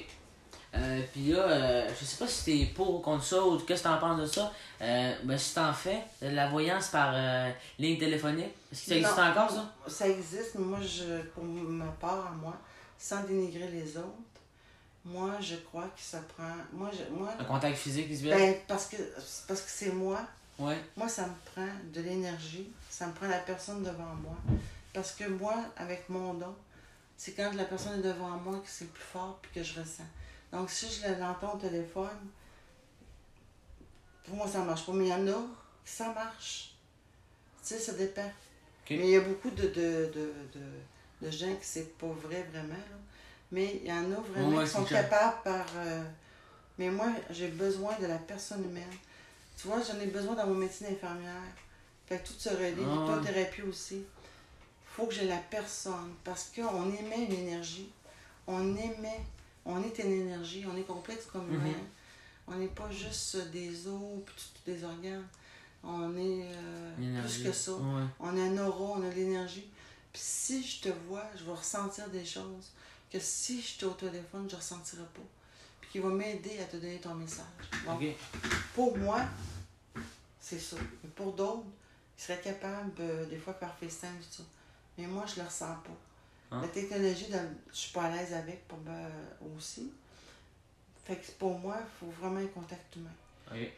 Euh, Puis là, euh, je sais pas si t'es pour ou contre ça ou qu'est-ce que t'en penses de ça. Euh, ben, si t'en fais, de la voyance par euh, ligne téléphonique, est-ce que ça existe Non, encore, ça? Ça existe, mais moi, je, pour ma part, moi, sans dénigrer les autres, moi, je crois que ça prend. Moi, je, moi Un contact physique visuel? ben, parce que parce que c'est moi. Ouais. Moi, ça me prend de l'énergie, ça me prend la personne devant moi. Parce que moi, avec mon don, c'est quand la personne est devant moi que c'est le plus fort puis que je ressens. Donc, si je l'entends au téléphone, pour moi, ça marche pas. Mais il y en a qui ça marche. Tu sais, ça dépend. Mais il y a beaucoup de, de, de, de, de gens qui c'est pas vrai vraiment. là. Mais il y en a vraiment qui sont capables par. euh, Mais moi, j'ai besoin de la personne humaine. Tu vois, j'en ai besoin dans mon métier d'infirmière. Fait que tout se relie, Ah, ouais. thérapie aussi. Faut que j'ai la personne parce qu'on émet une énergie. On émet, on est une énergie, on est complexe comme Mhm. humain. On n'est pas juste des os tout- des organes. On est euh, plus que ça. Ouais. On a un aura, on a de l'énergie. Puis si je te vois, je vais ressentir des choses. que si j'étais au téléphone, je ne ressentirais pas. Puis qui va m'aider à te donner ton message. Pour moi, c'est ça. Mais pour d'autres, ils seraient capables, euh, des fois, par FaceTime, tout ça. Mais moi, je le ressens pas. Ah. La technologie, dans- je suis pas à l'aise avec pour moi aussi. Fait que pour moi, il faut vraiment un contact humain.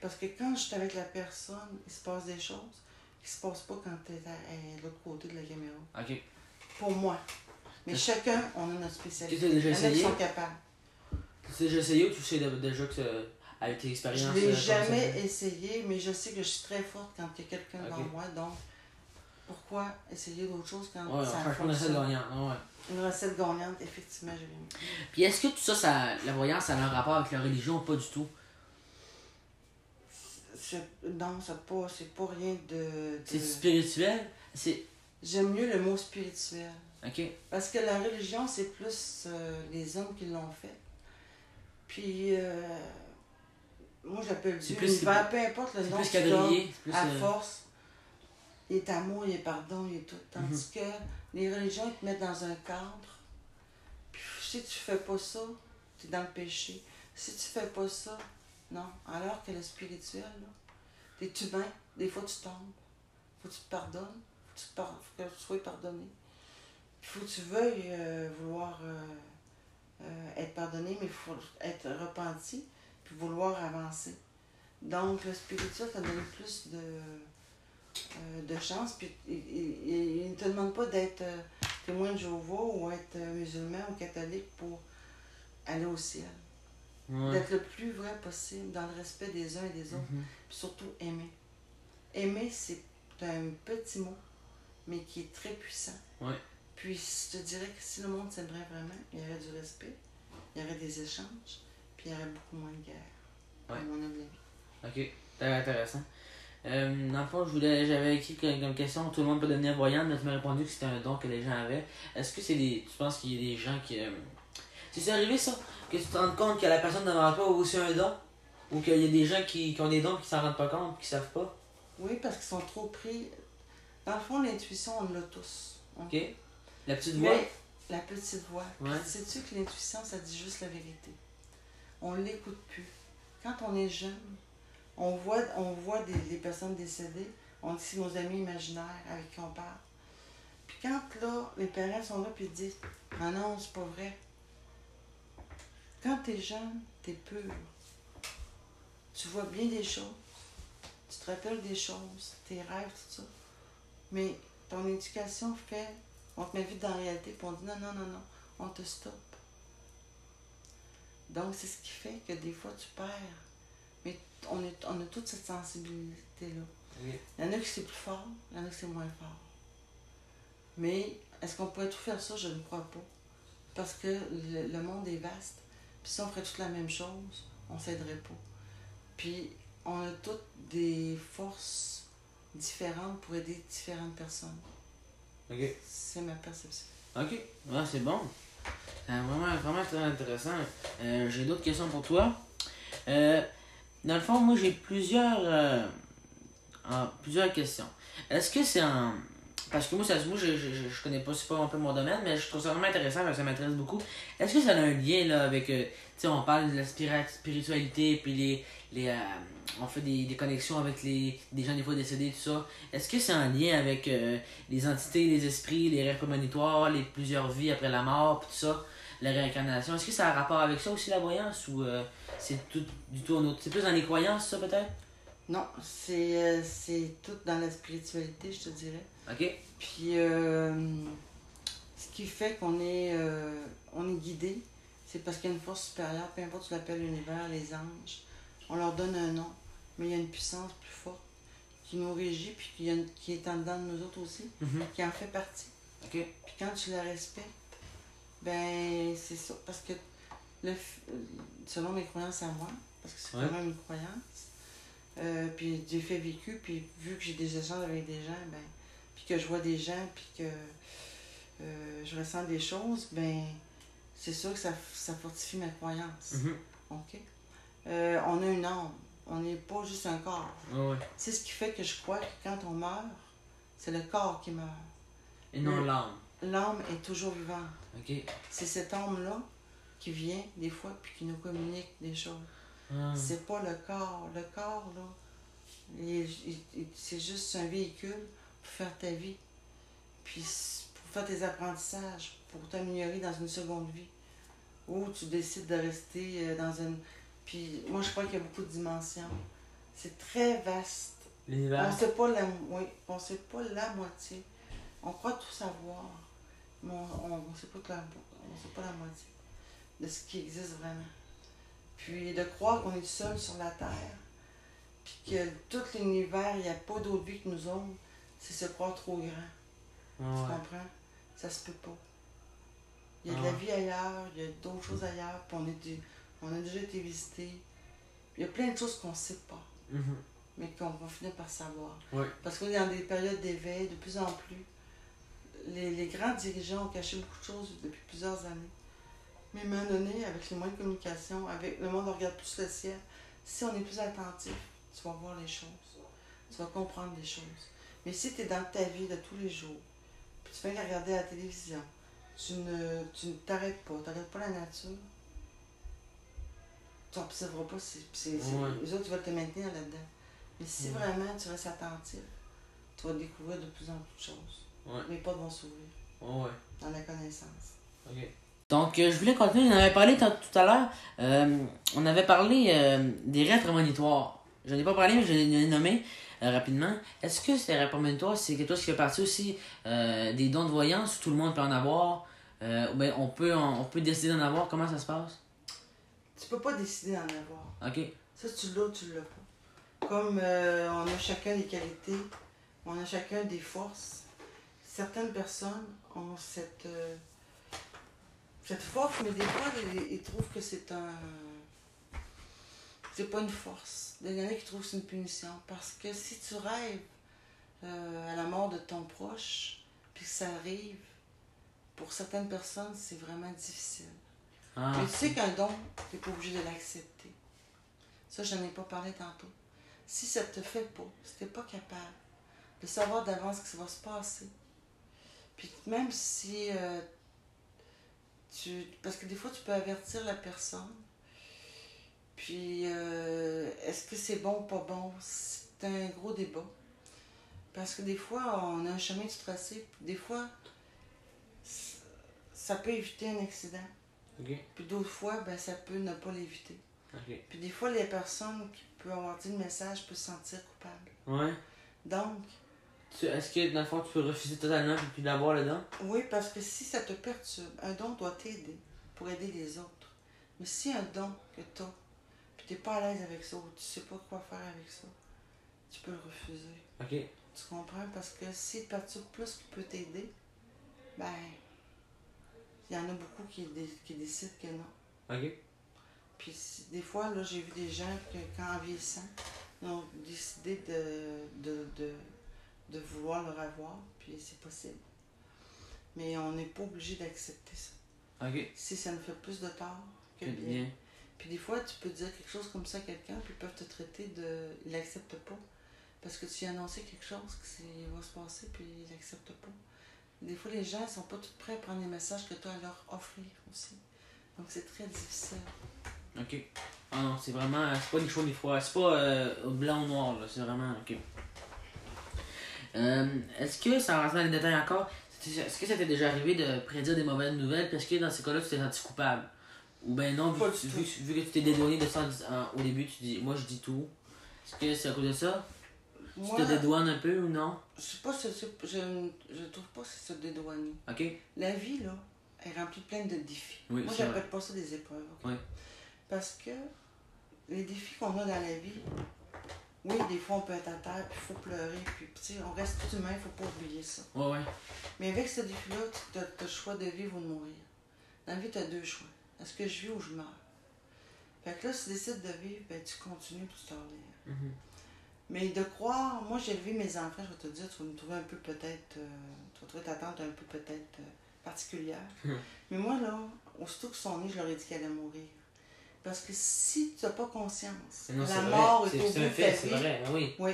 Parce que quand je suis avec la personne, il se passe des choses qui se passent pas quand tu es à, à l'autre côté de la caméra. Pour moi. Mais chacun, on a notre spécialité. Tu as déjà essayé? sont capables. Tu l'as déjà essayé ou tu sais déjà que avec tes Je expériences ne l'ai euh, jamais essayé, mais je sais que je suis très forte quand il y a quelqu'un devant moi. Donc, pourquoi essayer d'autres choses quand Ouais, ça fonctionne? gagner. Ouais. Une recette gagnante, effectivement, mis. Puis est-ce que tout ça, ça, la voyance, ça a un rapport avec la religion ou pas du tout? C'est- Non, c'est pas, c'est pas rien de. de- C'est spirituel? C'est. J'aime mieux le mot spirituel. Ok. Parce que la religion, c'est plus euh, les hommes qui l'ont fait. Puis, euh, moi, j'appelle Dieu l'univers, peu importe le nom plus quadrillé. C'est plus. à euh, force, il est amour, il est pardon, il est tout. Tandis Mhm. que les religions, ils te mettent dans un cadre. Puis, si tu fais pas ça, tu es dans le péché. Si tu fais pas ça, non. Alors que le spirituel, là, t'es humain, des fois tu tombes. Faut que tu te pardonnes, faut que tu, par- faut que tu sois pardonné. Il faut que tu veuilles euh, vouloir euh, euh, être pardonné, mais il faut être repenti, puis vouloir avancer. Donc, le spirituel, ça donne plus de, euh, de chance. Puis, il- ne te demande pas d'être euh, témoin de Jéhovah ou être euh, musulman ou catholique pour aller au ciel. ouais. D'être le plus vrai possible dans le respect des uns et des autres. Mhm. Puis surtout, aimer. Aimer, c'est un petit mot, mais qui est très puissant. Ouais. Puis je te dirais que si le monde s'aimerait vraiment, il y aurait du respect, il y aurait des échanges, puis il y aurait beaucoup moins de guerre. Ouais. À mon avis. Ok, intéressant. Euh, dans le fond, je voulais, j'avais écrit comme question tout le monde peut devenir voyant, mais tu m'as répondu que c'était un don que les gens avaient. Est-ce que c'est des. Tu penses qu'il y a des gens qui. euh, c'est arrivé ça, que tu te rendes compte que la personne devant toi a aussi un don? Ou qu'il y a des gens qui, qui ont des dons qui s'en rendent pas compte, qui savent pas? Oui, parce qu'ils sont trop pris. Dans le fond, l'intuition, on l'a tous. Ok La petite voix? Mais la petite voix. Ouais. sais-tu que l'intuition, ça dit juste la vérité? On l'écoute plus. Quand on est jeune, on voit, des, personnes décédées, on dit c'est nos amis imaginaires avec qui on parle. Puis quand là, les parents sont là puis ils disent Ah non, c'est pas vrai. Quand tu es jeune, tu es pur. Tu vois bien des choses. Tu te rappelles des choses, tes rêves, tout ça. Mais ton éducation fait on te met vite dans la réalité, puis on dit non, non, non, non, on te stoppe. Donc, c'est ce qui fait que des fois, tu perds. On, est, on a toute cette sensibilité-là. Ok. Il y en a qui c'est plus fort, il y en a qui c'est moins fort. Mais est-ce qu'on pourrait tout faire ça? Je ne crois pas. Parce que le, le monde est vaste. Puis si on ferait toute la même chose, on ne s'aiderait pas. Puis on a toutes des forces différentes pour aider différentes personnes. C'est ma perception. Ok, ouais, c'est bon. Euh, vraiment, vraiment très intéressant. Euh, j'ai d'autres questions pour toi. Euh, dans le fond, moi, j'ai plusieurs, euh, plusieurs questions. Est-ce que c'est en... Parce que moi, ça, moi je, je, je- je connais pas, pas un peu mon domaine, mais je trouve ça vraiment intéressant parce que ça m'intéresse beaucoup. Est-ce que ça a un lien là, avec... euh, tu sais, on parle de la spiritualité, puis les... les euh, on fait des, des connexions avec les, des gens des fois décédés, tout ça. Est-ce que c'est en lien avec euh, les entités, les esprits, les rêves prémonitoires, les plusieurs vies après la mort, puis tout ça, la réincarnation? Est-ce que ça a un rapport avec ça aussi, la voyance, ou euh, c'est tout du tout un autre? C'est plus dans les croyances, ça, peut-être? Non, c'est euh, c'est tout dans la spiritualité, je te dirais. Ok? Puis, euh, ce qui fait qu'on est, on est guidé, c'est parce qu'il y a une force supérieure, peu importe tu l'appelles l'univers, les anges, on leur donne un nom, mais il y a une puissance plus forte qui nous régit, puis qui, qui est en dedans de nous autres aussi, Mhm. qui en fait partie. Ok? Puis quand tu la respectes, ben c'est ça. Parce que le, selon mes croyances à moi, parce que c'est Ouais. quand même une croyance, euh, puis j'ai fait vécu, puis vu que j'ai des échanges avec des gens, ben, puis que je vois des gens, puis que euh, je ressens des choses, ben c'est sûr que ça, ça fortifie ma croyance. Mhm. OK? Euh, on a une âme. On n'est pas juste un corps. Ouais. C'est ce qui fait que je crois que quand on meurt, c'est le corps qui meurt. Et non l'âme. l'âme est toujours vivante. C'est cette âme-là qui vient des fois puis qui nous communique des choses. Ah. C'est pas le corps. Le corps, là, c'est juste un véhicule pour faire ta vie. Puis pour faire tes apprentissages, pour t'améliorer dans une seconde vie. Ou tu décides de rester euh, dans une. Puis moi, je crois qu'il y a beaucoup de dimensions. C'est très vaste. On sait pas la, oui, on sait pas la moitié. On croit tout savoir, mais on ne sait, pas la- on sait pas la moitié de ce qui existe vraiment. Puis de croire qu'on est seul sur la Terre, puis que tout l'univers, il n'y a pas d'autre vie que nous autres, c'est se croire trop grand. Tu Ouais. comprends? Ça se peut pas. Il y a de la vie ailleurs, il y a d'autres choses ailleurs, puis on, est dé- on a déjà été visité. Il y a plein de choses qu'on ne sait pas Mhm. mais qu'on va finir par savoir. Ouais. Parce qu'on est dans des périodes d'éveil de plus en plus. Les, les grands dirigeants ont caché beaucoup de choses depuis plusieurs années. Mais à un moment donné, avec les moyens de communication, avec le monde regarde plus le ciel, si on est plus attentif, tu vas voir les choses. Tu vas comprendre les choses. Mais si tu es dans ta vie de tous les jours, puis tu fais que regarder la télévision, tu ne tu ne t'arrêtes pas, tu n'arrêtes pas la nature, tu n'observeras pas. c'est c'est- c'est- Ouais. Les autres veulent te maintenir là-dedans. Mais si Ouais. vraiment tu restes attentif, tu vas découvrir de plus en plus de choses. Ouais. Mais pas de bons sourire, Ouais, ouais. dans la connaissance. Ok. Donc, euh, je voulais continuer. On avait parlé tout à l'heure. euh, on avait parlé euh, des rêves prémonitoires. Je n'en ai pas parlé, mais je l'ai nommé euh, rapidement. Est-ce que ces rêves prémonitoires, c'est quelque chose qui fait partie aussi euh, des dons de voyance tout le monde peut en avoir euh, ou bien on peut, en- on peut décider d'en avoir? Comment ça se passe? Tu peux pas décider d'en avoir. Ok. Ça, tu l'as ou tu l'as pas. Comme euh, on a chacun des qualités, on a chacun des forces. Certaines personnes ont cette, euh, cette force, mais des fois, ils, ils trouvent que c'est un. C'est pas une force. Il y en a qui trouvent que c'est une punition. Parce que si tu rêves euh, à la mort de ton proche, puis que ça arrive, pour certaines personnes, c'est vraiment difficile. Ah. Mais tu sais qu'un don, tu n'es pas obligé de l'accepter. Ça, je n'en ai pas parlé tantôt. Si ça te fait pas, si tu n'es pas capable de savoir d'avance ce qui va se passer, puis même si euh, tu. Parce que des fois, tu peux avertir la personne, puis euh, est-ce que c'est bon ou pas bon? C'est un gros débat. Parce que des fois, on a un chemin de tracé, des fois, ça peut éviter un accident. Puis d'autres fois, ben, ça peut ne pas l'éviter. Puis des fois, les personnes qui peuvent avoir dit le message peuvent se sentir coupables. Ouais. Donc, Est-ce que dans le fond, tu peux refuser totalement et puis l'avoir dedans oui, parce que si ça te perturbe, un don doit t'aider pour aider les autres. Mais si un don que tu as, puis tu n'es pas à l'aise avec ça, ou tu sais pas quoi faire avec ça, tu peux le refuser. Ok. Tu comprends? Parce que s'il te perturbe plus qu'il peut t'aider, ben, il y en a beaucoup qui, dé- qui décident que non. Ok. Puis des fois, là, j'ai vu des gens que, quand en vieillissant, ils ont décidé de, de, de, de vouloir le revoir, puis c'est possible. Mais on n'est pas obligé d'accepter ça. Ok. Si ça nous fait plus de tort que bien. bien. Puis des fois, tu peux dire quelque chose comme ça à quelqu'un, puis ils peuvent te traiter de. Ils l'acceptent pas. Parce que tu as annoncé quelque chose que c'est- va se passer, puis ils l'acceptent pas. Des fois, les gens ne sont pas tout prêts à prendre les messages que tu as à leur offrir aussi. Donc, c'est très difficile. Ok. Ah non, c'est vraiment. C'est pas ni chaud ni froid. C'est pas euh, blanc ou noir, là. C'est vraiment. Ok. Euh, Est-ce que, sans rentrer dans les détails encore, est-ce que ça t'est déjà arrivé de prédire des mauvaises nouvelles parce que dans ces cas-là, tu t'es senti coupable? Ou ben non, vu, tu, vu, que tu t'es dédouané de ça en au début, tu dis, moi je dis tout. Est-ce que c'est à cause de ça? Tu te dédouanes un peu ou non? je sais pas si c'est- je, je trouve pas que c'est se dédouaner. Ok. La vie, là, est remplie de plein de défis. Oui, Moi, j'appelle pas ça des épreuves. Oui. Parce que les défis qu'on a dans la vie, oui, des fois, on peut être à terre, puis il faut pleurer, puis tu sais, on reste humain, il faut pas oublier ça. Ouais, ouais. Mais avec ce défi-là, tu as, le choix de vivre ou de mourir. Dans la vie, tu as deux choix. Est-ce que je vis ou je meurs? Fait que là, si tu décides de vivre, ben, tu continues puis tu relèves. Mhm. Mais de croire, moi j'ai élevé mes enfants, je vais te dire, tu vas me trouver un peu peut-être, euh, tu vas trouver ta tante un peu peut-être euh, particulière. Mhm. Mais moi là, aussitôt qu'ils sont nés, je leur ai dit qu'elle allait mourir. Parce que si tu n'as pas conscience, Non, la vrai. mort est, au bout de fait, ta vie. vrai. Ah oui. Oui,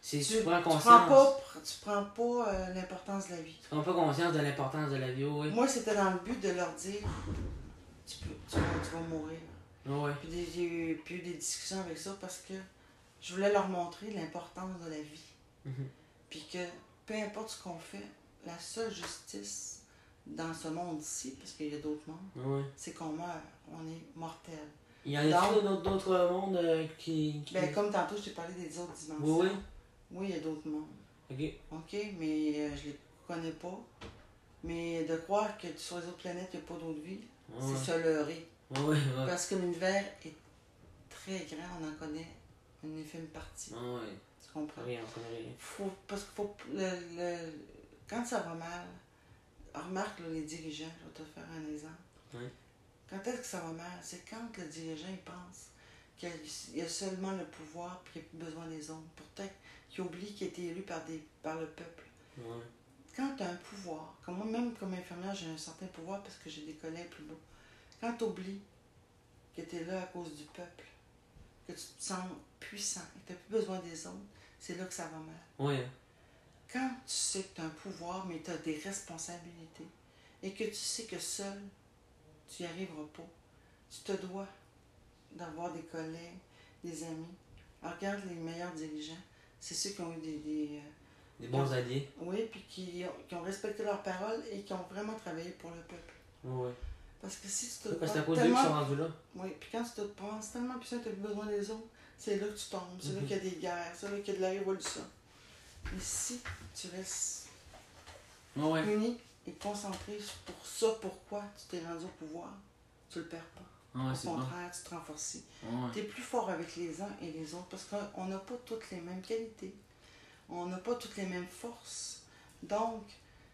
C'est Tu, tu prends tu conscience. prends pas, tu prends pas euh, l'importance de la vie. Tu prends pas conscience de l'importance de la vie, oui. Moi, c'était dans le but de leur dire tu, peux, tu, vas, tu vas mourir. Ouais. Puis des- j'ai eu, puis eu des discussions avec ça parce que je voulais leur montrer l'importance de la vie. Mhm. Puis que peu importe ce qu'on fait, la seule justice dans ce monde-ci, parce qu'il y a d'autres mondes, Ouais. c'est qu'on meurt. On est mortel. Il y en a d'autres d'autres mondes euh, qui. qui... Ben, comme tantôt, je t'ai parlé des autres dimensions. Oui, oui. Oui, il y a d'autres mondes. Ok. OK, mais euh, je les connais pas. Mais de croire que sur les autres planètes, il n'y a pas d'autre vie, Ouais. c'est se leurrer. Ouais. Parce que l'univers est très grand, on en connaît une infime partie. Tu comprends? Rien, on connaît rien. Faut, parce que faut, le, le- quand ça va mal, remarque là, les dirigeants, je vais te faire un exemple. Oui. Quand est-ce que ça va mal? C'est quand le dirigeant il pense qu'il y a seulement le pouvoir et qu'il n'y a plus besoin des autres. Pourtant, il oublie qu'il a été élu par, des, par le peuple. Quand tu as un pouvoir, comme moi, même comme infirmière, j'ai un certain pouvoir parce que j'ai des collègues plus beaux. Quand tu oublies que tu es là à cause du peuple, que tu te sens puissant et que tu n'as plus besoin des autres, c'est là que ça va mal. Ouais. Quand tu sais que tu as un pouvoir, mais tu as des responsabilités, et que tu sais que seul, tu n'y arriveras pas, tu te dois d'avoir des collègues, des amis. Alors, regarde les meilleurs dirigeants, c'est ceux qui ont eu des- des, euh, Des bons alliés. oui, puis qui ont, qui ont respecté leurs paroles et qui ont vraiment travaillé pour le peuple. Ouais. Parce que si tu te Parce que c'est à prends cause d'eux qu'ils sont tellement... rendus là? Oui, puis quand tu te penses tellement puissant tu as besoin des autres, c'est là que tu tombes, c'est là Mhm. qu'il y a des guerres, c'est là qu'il y a de la révolution. Mais si tu restes Ouais, ouais. uni et concentré pour ça, pourquoi tu t'es rendu au pouvoir, tu le perds pas. Ouais, au bon. contraire, tu te renforces. Ouais. Tu es plus fort avec les uns et les autres parce qu'on n'a pas toutes les mêmes qualités. On n'a pas toutes les mêmes forces. Donc,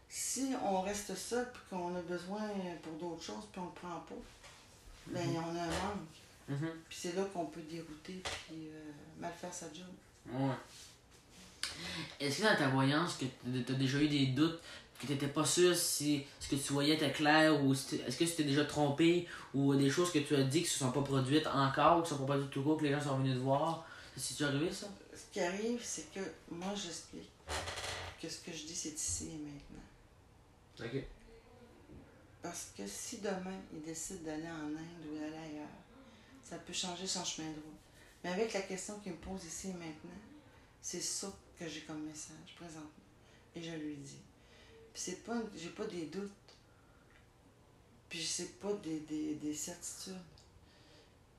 si on reste seul et qu'on a besoin pour d'autres choses puis on ne le prend pas, ben on a un manque. Mhm. Puis c'est là qu'on peut dérouter puis euh, mal faire sa job. Ouais. Est-ce que dans ta voyance, que tu as déjà eu des doutes, que tu n'étais pas sûr si ce que tu voyais était clair, ou si est-ce que tu t'es déjà trompé, ou des choses que tu as dit qui ne se sont pas produites encore, ou qui ne sont pas produites tout court, que les gens sont venus te voir? C'est déjà arrivé ça? Ce qui arrive, c'est que moi, j'explique que ce que je dis, c'est ici et maintenant. Ok. Parce que si demain, il décide d'aller en Inde ou d'aller ailleurs, ça peut changer son chemin de route. Mais avec la question qu'il me pose ici et maintenant, c'est ça que j'ai comme message présentement. Et je lui dis. Puis c'est pas, j'ai pas des doutes. Puis c'est pas des, des, des certitudes.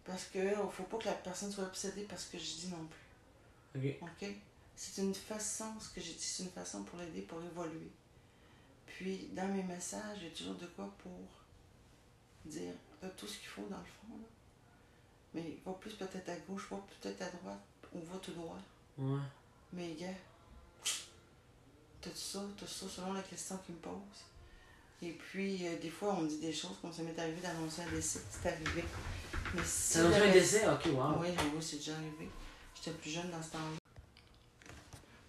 Parce que faut pas que la personne soit obsédée parce que je dis non plus. Ok. OK? C'est une façon, ce que j'ai dit, c'est une façon pour l'aider, pour évoluer. Puis, dans mes messages, j'ai toujours de quoi pour dire, t'as tout ce qu'il faut dans le fond, là. Mais va plus peut-être à gauche, va peut-être à droite, ou va tout droit. Ouais. Mais, gars, t'as ça, t'as ça, selon la question qu'il me pose? Et puis, euh, des fois, on me dit des choses comme ça m'est arrivé d'annoncer un décès. C'est arrivé. Mais si un décès? Ok, wow. oui, oui, c'est déjà arrivé. J'étais plus jeune dans ce temps-là.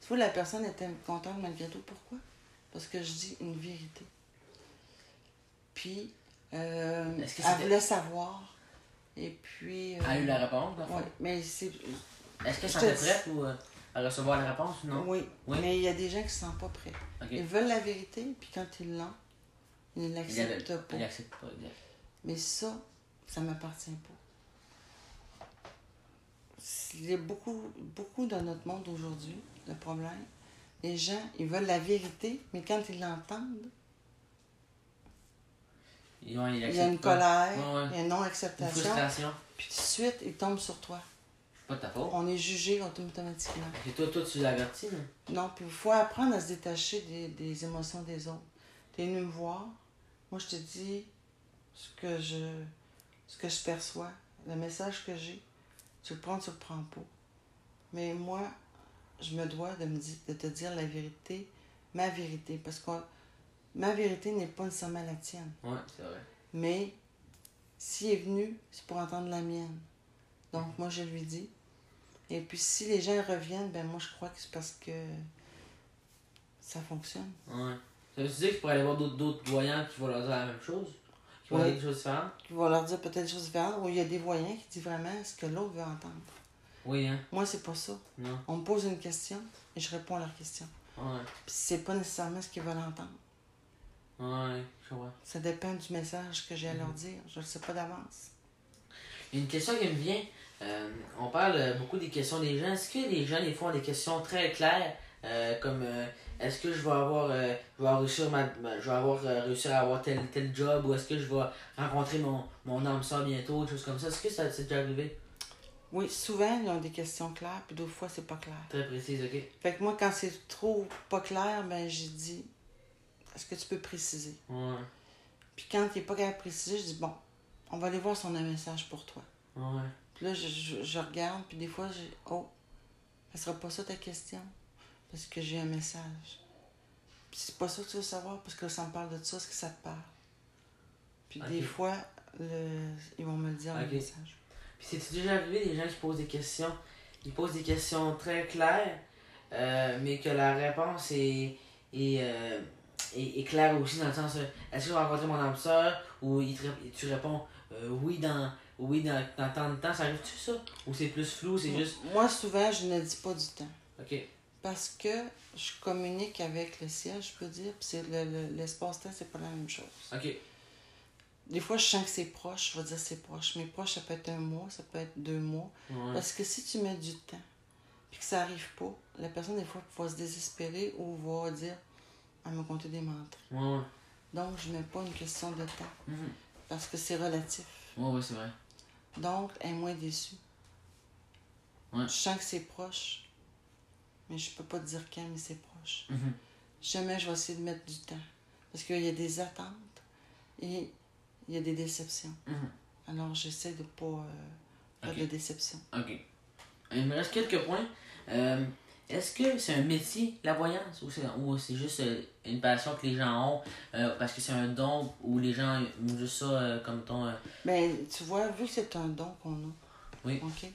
Tu vois, la personne était contente malgré tout. Pourquoi? Parce que je dis une vérité. Puis, euh, elle voulait savoir. Et puis. euh, Elle a eu la réponse, ouais, mais c'est. Est-ce Je s'en te prête ou euh, à recevoir la réponse? Non? Oui, Oui? mais il y a des gens qui ne se sentent pas prêts. Ils veulent la vérité, puis quand ils l'ont, ils ne Il l'acceptent pas. il accepte pas. Mais ça, ça ne m'appartient pas. Il y a beaucoup, beaucoup dans notre monde aujourd'hui, le problème. Les gens, ils veulent la vérité, mais quand ils l'entendent, il- y a une colère, Ouais, ouais. il y a une Une non-acceptation, frustration. puis tout de suite, ils tombent sur toi. Pas de ta faute. On est jugé automatiquement. Et toi, toi, tu l'avertis, non Non, puis il faut apprendre à se détacher des, des émotions des autres. Tu es venu me voir, moi je te dis ce que je, ce que je perçois, le message que j'ai. Tu le prends, tu le prends pas. Mais moi, je me dois de, me de te dire la vérité, ma vérité, parce que ma vérité n'est pas nécessairement la tienne. Ouais, c'est vrai. Mais s'il est venu, c'est pour entendre la mienne. Donc moi, je lui dis. Et puis si les gens reviennent, ben moi, je crois que c'est parce que ça fonctionne. Ouais. Ça veut dire que tu pourrais aller voir d'autres, d'autres voyants qui vont leur dire la même chose? Qui vont Ouais. dire des choses différentes? Qui vont leur dire peut-être des choses différentes, ou il y a des voyants qui disent vraiment ce que l'autre veut entendre. Oui, hein? Moi, c'est pas ça. Non. On me pose une question et je réponds à leur question. Ouais. Puis c'est pas nécessairement ce qu'ils veulent entendre. Ouais, je vois. Ça dépend du message que j'ai à leur Mhm. dire. Je le sais pas d'avance. Une question qui me vient, euh, on parle euh, beaucoup des questions des gens. Est-ce que les gens, des fois, ont des questions très claires, euh, comme euh, est-ce que je vais avoir, je vais réussir, ma, je vais avoir réussir à avoir tel, tel job, ou est-ce que je vais rencontrer mon, mon âme sœur bientôt, des choses comme ça? Est-ce que ça s'est déjà arrivé? Oui, souvent, ils ont des questions claires, puis d'autres fois, c'est pas clair. Très précise, ok. Fait que moi, quand c'est trop pas clair, ben, j'ai dit, est-ce que tu peux préciser? Ouais, Puis quand il n'est pas capable de préciser, je dis, bon, on va aller voir si on a un message pour toi. ouais. Puis là, je, je, je regarde, puis des fois, j'ai, oh, ce sera pas ça ta question? Parce que j'ai un message. Puis c'est pas ça que tu veux savoir, parce que ça me parle de ça, est-ce que ça te parle? Puis des fois, le, ils vont me le dire, Ok. le message. Puis c'est déjà arrivé des gens qui posent des questions? Ils posent des questions très claires, euh, mais que la réponse est, est, euh, est, est claire aussi dans le sens euh, est-ce que je vais rencontrer mon âme sœur? Ou il te tu réponds euh, oui dans oui dans, dans tant de temps, ça arrive-tu ça? Ou c'est plus flou, c'est juste. Moi, souvent, je ne dis pas du temps. Ok. Parce que je communique avec le ciel, je peux dire, puis c'est le, le- l'espace-temps, c'est pas la même chose. Ok. Des fois, je sens que c'est proche, je vais dire c'est proche. Mais proche, ça peut être un mois, ça peut être deux mois. Ouais. Parce que si tu mets du temps, puis que ça arrive pas, la personne, des fois, va se désespérer ou va dire Elle m'a compté des mentres. Ouais, ouais. Donc, je mets pas une question de temps, Mhm. parce que c'est relatif. Ouais, ouais, c'est vrai. Donc, elle est moins déçue. Ouais. Je sens que c'est proche, mais je peux pas te dire quand, mais c'est proche. Mhm. Jamais je vais essayer de mettre du temps. Parce qu'il y a des attentes et il y a des déceptions. Mhm. Alors, j'essaie de pas euh, faire Ok. de déception. Ok. Il me reste quelques points. Euh, Est-ce que c'est un métier, la voyance, ou c'est, ou c'est juste euh, une passion que les gens ont euh, parce que c'est un don ou les gens ont juste ça euh, comme ton. euh, Mais tu vois, vu que c'est un don qu'on a, Oui. OK?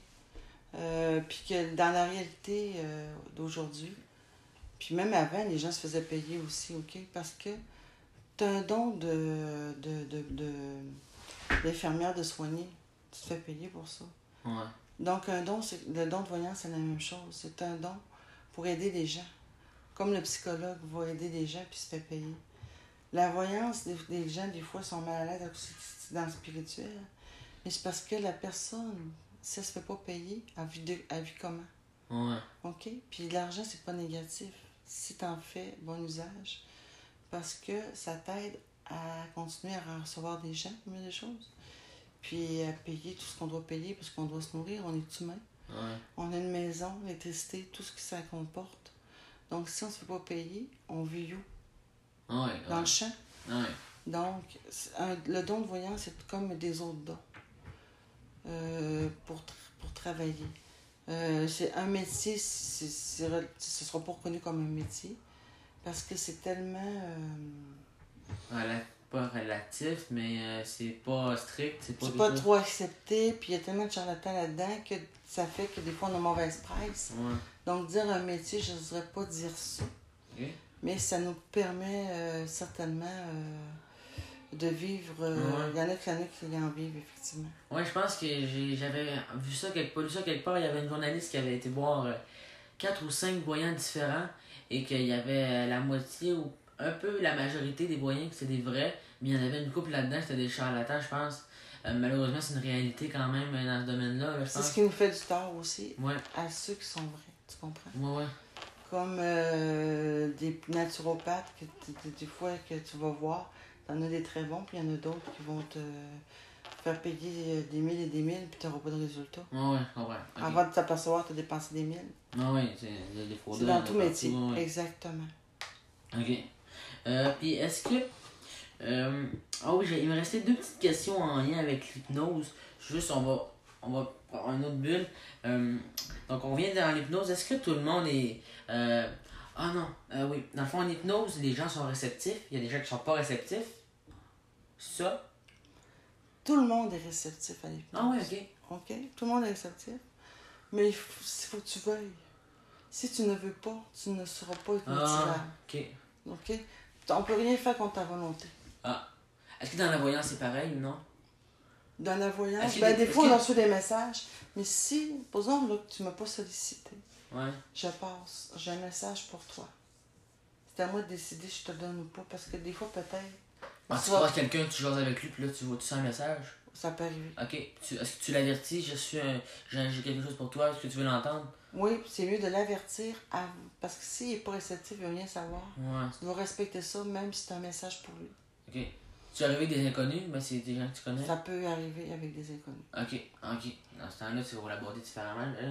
Puis que dans la réalité d'aujourd'hui, puis même avant, les gens se faisaient payer aussi, OK? Parce que tu as un don de, de, de, de- d'infirmière de soigner. Tu te fais payer pour ça. Ouais. Donc, un don, c'est, le don de voyance, c'est la même chose. C'est un don pour aider les gens. Comme le psychologue va aider les gens puis se fait payer. La voyance, des, des gens, des fois, sont mal à l'aise dans le spirituel. Mais c'est parce que la personne, si elle se fait pas payer, elle vit, de- elle vit comment? Ouais. OK? Puis l'argent, c'est pas négatif. Si tu en fais bon usage, parce que ça t'aide à continuer à recevoir des gens, des choses. Puis à payer tout ce qu'on doit payer, parce qu'on doit se nourrir, on est humain. Ouais. On a une maison, l'électricité, tout ce que ça comporte. Donc si on se fait pas payer, on vit où? Ouais. Dans ouais. le champ. Donc, un- le don de voyance, c'est comme des autres dons euh, pour, tra- pour travailler. Euh, c'est un métier, ce ne sera pas reconnu comme un métier parce que c'est tellement. euh, pas relatif, mais euh, c'est pas strict, c'est pas. pas trop accepté, puis il y a tellement de charlatans là-dedans que ça fait que des fois on a mauvaise presse. Ouais. Donc, dire un métier, je n'oserais pas dire ça. Mais ça nous permet euh, certainement euh, de vivre. euh, Ouais. Il y en a qui, y en a qui en vivent, effectivement. Ouais, je pense que j'avais vu ça quelque part, lu ça quelque part. Il y avait une journaliste qui avait été voir quatre ou cinq voyants différents et qu'il y avait la moitié ou un peu la majorité des voyants c'était des vrais, mais il y en avait une couple là-dedans, c'était des charlatans, je pense. Euh, malheureusement, c'est une réalité quand même euh, dans ce domaine-là, là, C'est ce qui nous fait du tort aussi Ouais, à ceux qui sont vrais, tu comprends? ouais, ouais. Comme euh, des naturopathes que des fois que tu vas voir, t'en as des très bons, puis il y en a d'autres qui vont te faire payer des mille et des mille, puis tu n'auras pas de résultat. Ouais, ouais, je comprends. Avant de t'apercevoir, tu as dépensé des mille. Ouais, ouais, c'est des C'est fraudeurs. dans de tout métier. ouais, ouais. Exactement. Ok. Euh, puis est-ce que. euh, ah oui, il me restait deux petites questions en lien avec l'hypnose. Juste, on va, on va prendre une autre bulle. Euh, donc, on vient dans l'hypnose. Est-ce que tout le monde est. euh, ah non, euh, oui. Dans le fond, en hypnose, les gens sont réceptifs. Il y a des gens qui sont pas réceptifs. Ça? Tout le monde est réceptif à l'hypnose. Ah oui, ok. OK? Tout le monde est réceptif. Mais il faut, il faut que tu veuilles. Si tu ne veux pas, tu ne seras pas hypnotisable. Ah, ok. OK? On peut rien faire contre ta volonté. Est-ce que dans la voyance, c'est pareil ou non? Dans la voyance, ben, des- fois, on reçoit des messages. Mais si, par exemple, là, que tu m'as pas sollicité, Ouais. je passe, j'ai un message pour toi. C'est à moi de décider si je te le donne ou pas. Parce que des fois, peut-être, Ah, tu croises quelqu'un, tu joues avec lui, puis là, tu vois, tu sens un message? ça peut arriver. Ok. Est-ce que tu l'avertis Je suis un- J'ai j'ai quelque chose pour toi, est-ce que tu veux l'entendre? Oui, c'est mieux de l'avertir avant. Parce que s'il n'est pas réceptif, il veut rien savoir. Ouais. Tu dois respecter ça, même si c'est un message pour lui. Ok. Tu es arrivé avec des inconnus, mais c'est des gens que tu connais? Ça peut arriver avec des inconnus. Ok, ok. Dans ce temps-là, tu vas l'aborder différemment. là.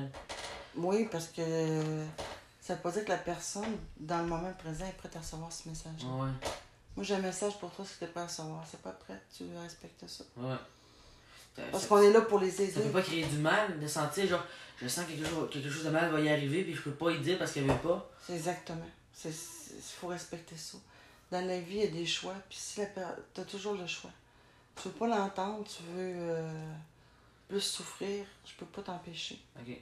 Oui, parce que ça veut pas dire que la personne, dans le moment présent, est prête à recevoir ce message. Ouais, Moi, j'ai un message pour toi si tu n'es pas à recevoir. C'est pas prêt, tu respectes ça. ouais. Parce Ça- qu'on est là pour les Ça aider. peut pas créer du mal de sentir genre je sens quelque chose, quelque chose de mal va y arriver puis je peux pas y dire parce qu'elle veut pas. C'est exactement. Il faut respecter ça. Dans la vie, il y a des choix, puis si la tu as toujours le choix. Tu veux pas l'entendre, tu veux euh, plus souffrir, je peux pas t'empêcher. Ok, Tu